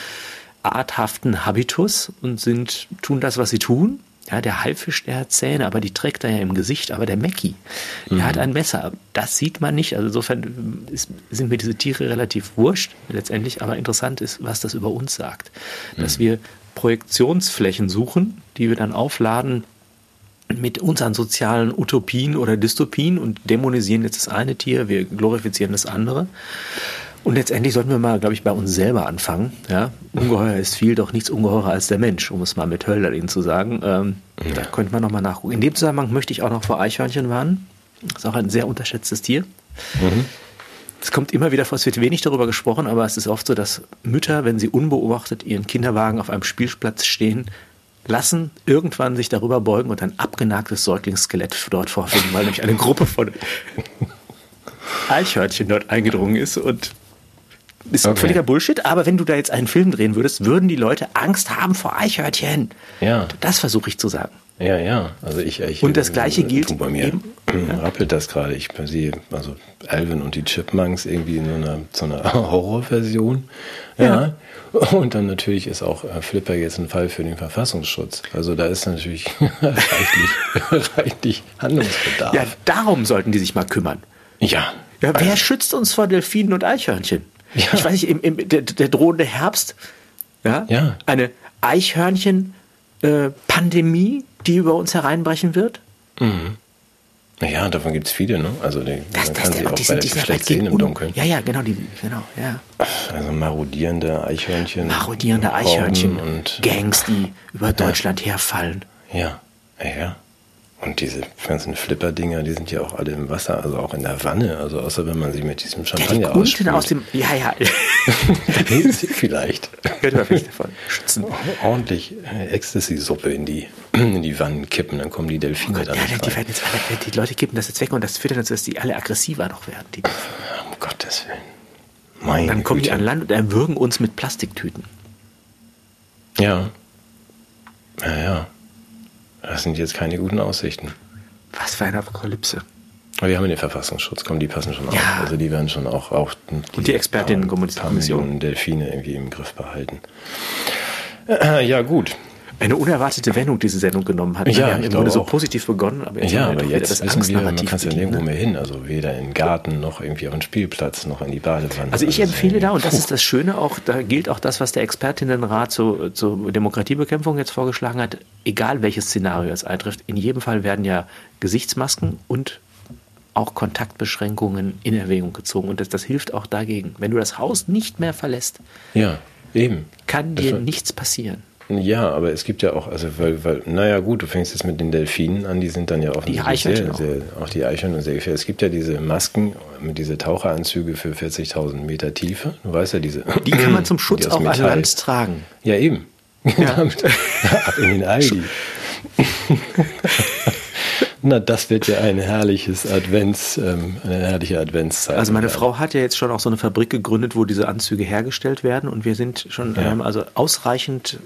arthaften Habitus und sind, tun das, was sie tun. Ja, der Haifisch, der hat Zähne, aber die trägt er ja im Gesicht. Aber der Mackie, der mhm. hat ein Messer. Das sieht man nicht. Also insofern ist, sind mir diese Tiere relativ wurscht letztendlich. Aber interessant ist, was das über uns sagt. Dass mhm. wir Projektionsflächen suchen, die wir dann aufladen mit unseren sozialen Utopien oder Dystopien und dämonisieren jetzt das eine Tier, wir glorifizieren das andere. Und letztendlich sollten wir mal, glaube ich, bei uns selber anfangen. Ja? Ungeheuer ist viel, doch nichts ungeheurer als der Mensch, um es mal mit Hölderlin zu sagen. Ähm, ja. Da könnte man nochmal nachgucken. In dem Zusammenhang möchte ich auch noch vor Eichhörnchen warnen. Das ist auch ein sehr unterschätztes Tier. Mhm. Es kommt immer wieder vor, es wird wenig darüber gesprochen, aber es ist oft so, dass Mütter, wenn sie unbeobachtet ihren Kinderwagen auf einem Spielplatz stehen, lassen, irgendwann sich darüber beugen und ein abgenagtes Säuglingsskelett dort vorfinden, weil nämlich eine Gruppe von Eichhörnchen dort eingedrungen ist und ist okay. völliger Bullshit, aber wenn du da jetzt einen Film drehen würdest, würden die Leute Angst haben vor Eichhörnchen. Ja. Das versuche ich zu sagen. Ja, ja. Also ich, ich und das gleiche gilt bei mir. Eben, ja. rappelt das gerade. Ich sehe also Alvin und die Chipmunks irgendwie in so einer, so einer Horrorversion. Ja. ja. Und dann natürlich ist auch äh, Flipper jetzt ein Fall für den Verfassungsschutz. Also da ist natürlich reichlich, reichlich Handlungsbedarf. Ja, darum sollten die sich mal kümmern. Ja. ja wer schützt uns vor Delfinen und Eichhörnchen? Ja. Ich weiß nicht, im, im, der, der drohende Herbst, ja, ja. eine Eichhörnchen-Pandemie, äh, die über uns hereinbrechen wird. Mhm. Naja, davon gibt es viele, ne? Also die, das, man das, kann sie auch bei der schlecht sehen im Dunkeln. Ja, ja, genau, die, genau, ja. Also marodierende Eichhörnchen. Marodierende Eichhörnchen und Gangs, die über Deutschland herfallen. Ja, ja, ja. Und diese ganzen Flipper-Dinger, die sind ja auch alle im Wasser, also auch in der Wanne, also außer wenn man sie mit diesem Champagner ja, die ausspült. aus dem, ja, ja. vielleicht. Könnte man vielleicht davon schützen. Ordentlich äh, Ecstasy-Suppe in die, in die Wannen kippen, dann kommen die Delfine oh Gott, dann ja, die, rein. Jetzt die Leute kippen das jetzt weg und das führt dazu, dass die alle aggressiver noch werden. Die um Gottes Willen. Meine dann kommen Güte. die an Land und erwürgen uns mit Plastiktüten. Ja. Ja, ja. Das sind jetzt keine guten Aussichten. Was für eine Apokalypse. Aber wir haben den Verfassungsschutz, komm, die passen schon ja. auf. Also die werden schon auch, auch die, Und die Expertinnen Kommission Delfine irgendwie im Griff behalten. Äh, ja, gut eine unerwartete Wendung diese Sendung genommen hat. Ja, wir haben wurde so positiv begonnen, aber jetzt, ja, aber jetzt das wissen wir, man kann es ja nirgendwo ne? mehr hin. Also weder in den Garten noch irgendwie auf den Spielplatz noch in die Badewanne. Also ich also empfehle da, und das ist das Schöne auch, da gilt auch das, was der Expertinnenrat zur, zur Demokratiebekämpfung jetzt vorgeschlagen hat, egal welches Szenario es eintrifft, in jedem Fall werden ja Gesichtsmasken und auch Kontaktbeschränkungen in Erwägung gezogen. Und das, das hilft auch dagegen. Wenn du das Haus nicht mehr verlässt, ja, eben. kann dir nichts passieren. Ja, aber es gibt ja auch, also weil, weil, naja gut, du fängst jetzt mit den Delfinen an, die sind dann ja offensichtlich sehr, auch. sehr, auch die Eichhörnchen sehr gefährlich. Es gibt ja diese Masken mit diese Taucheranzüge für 40.000 Meter Tiefe. Du weißt ja diese. Die kann man zum Schutz die auch an. Land tragen. Ja, eben. Ja. In den Aldi. Na, das wird ja ein herrliches Advents, ähm, eine herrliche Adventszeit. Also meine. Frau hat ja jetzt schon auch so eine Fabrik gegründet, wo diese Anzüge hergestellt werden und wir sind schon Ja. ähm, also ausreichend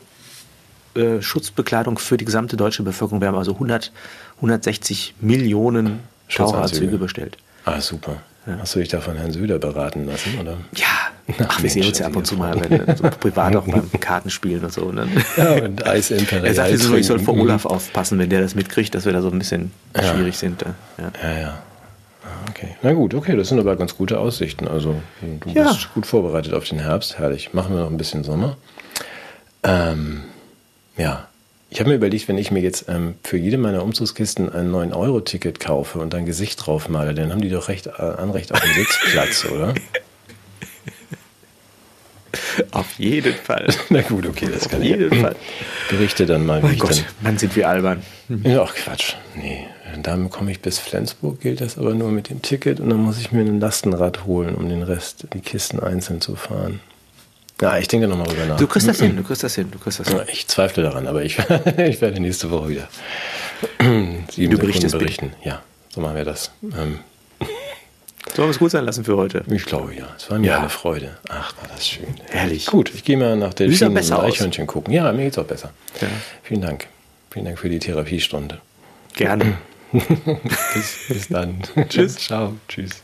äh, Schutzbekleidung für die gesamte deutsche Bevölkerung. Wir haben also 100, 160 Millionen Taucheranzüge bestellt. Ah, super. Hast du dich da von Herrn Söder beraten lassen, oder? Ja, Na, ach, wir sehen uns ja ab und zu mal, wenn, so privat auch beim Kartenspielen und so. Und dann, Ja, und Eis Imperial. er sagte so, ich soll vor. Olaf aufpassen, wenn der das mitkriegt, dass wir da so ein bisschen Ja. schwierig sind. äh, Ja. Ja, ja. Ah, Okay. Na gut, okay, das sind aber ganz gute Aussichten. Also du bist gut vorbereitet auf den Herbst. Herrlich. Machen wir noch ein bisschen Sommer. Ähm, ja. Ich habe mir überlegt, wenn ich mir jetzt ähm, für jede meiner Umzugskisten ein 9-Euro-Ticket kaufe und ein Gesicht drauf male, dann haben die doch recht, äh, Anrecht auf einen Sitzplatz, oder? Auf jeden Fall. Na gut, okay, das kann Auf ich. jeden Fall. Berichte dann mal, wie Mein ich Gott, dann sind wir albern. dann. Ja, ach Quatsch. Nee, damit komme ich bis Flensburg, gilt das aber nur mit dem Ticket und dann muss ich mir ein Lastenrad holen, um den Rest, die Kisten einzeln zu fahren. Ja, ich denke nochmal drüber nach. Du kriegst das hin, du kriegst das hin, du kriegst das hin. Ich zweifle daran, aber ich, ich werde nächste Woche wieder sieben Du berichtest Sekunden berichten. Ja, so machen wir das. Ähm, Sollen wir es gut sein lassen für heute? ich glaube ja. Es war mir Ja. eine Freude. Ach, war das schön. Herrlich. Gut, ich gehe mal nach aus. Eichhörnchen gucken. Ja, mir geht's auch besser. Ja. Vielen Dank. Vielen Dank für die Therapiestunde. Gerne. bis, bis dann. Tschüss. Ciao. Tschüss.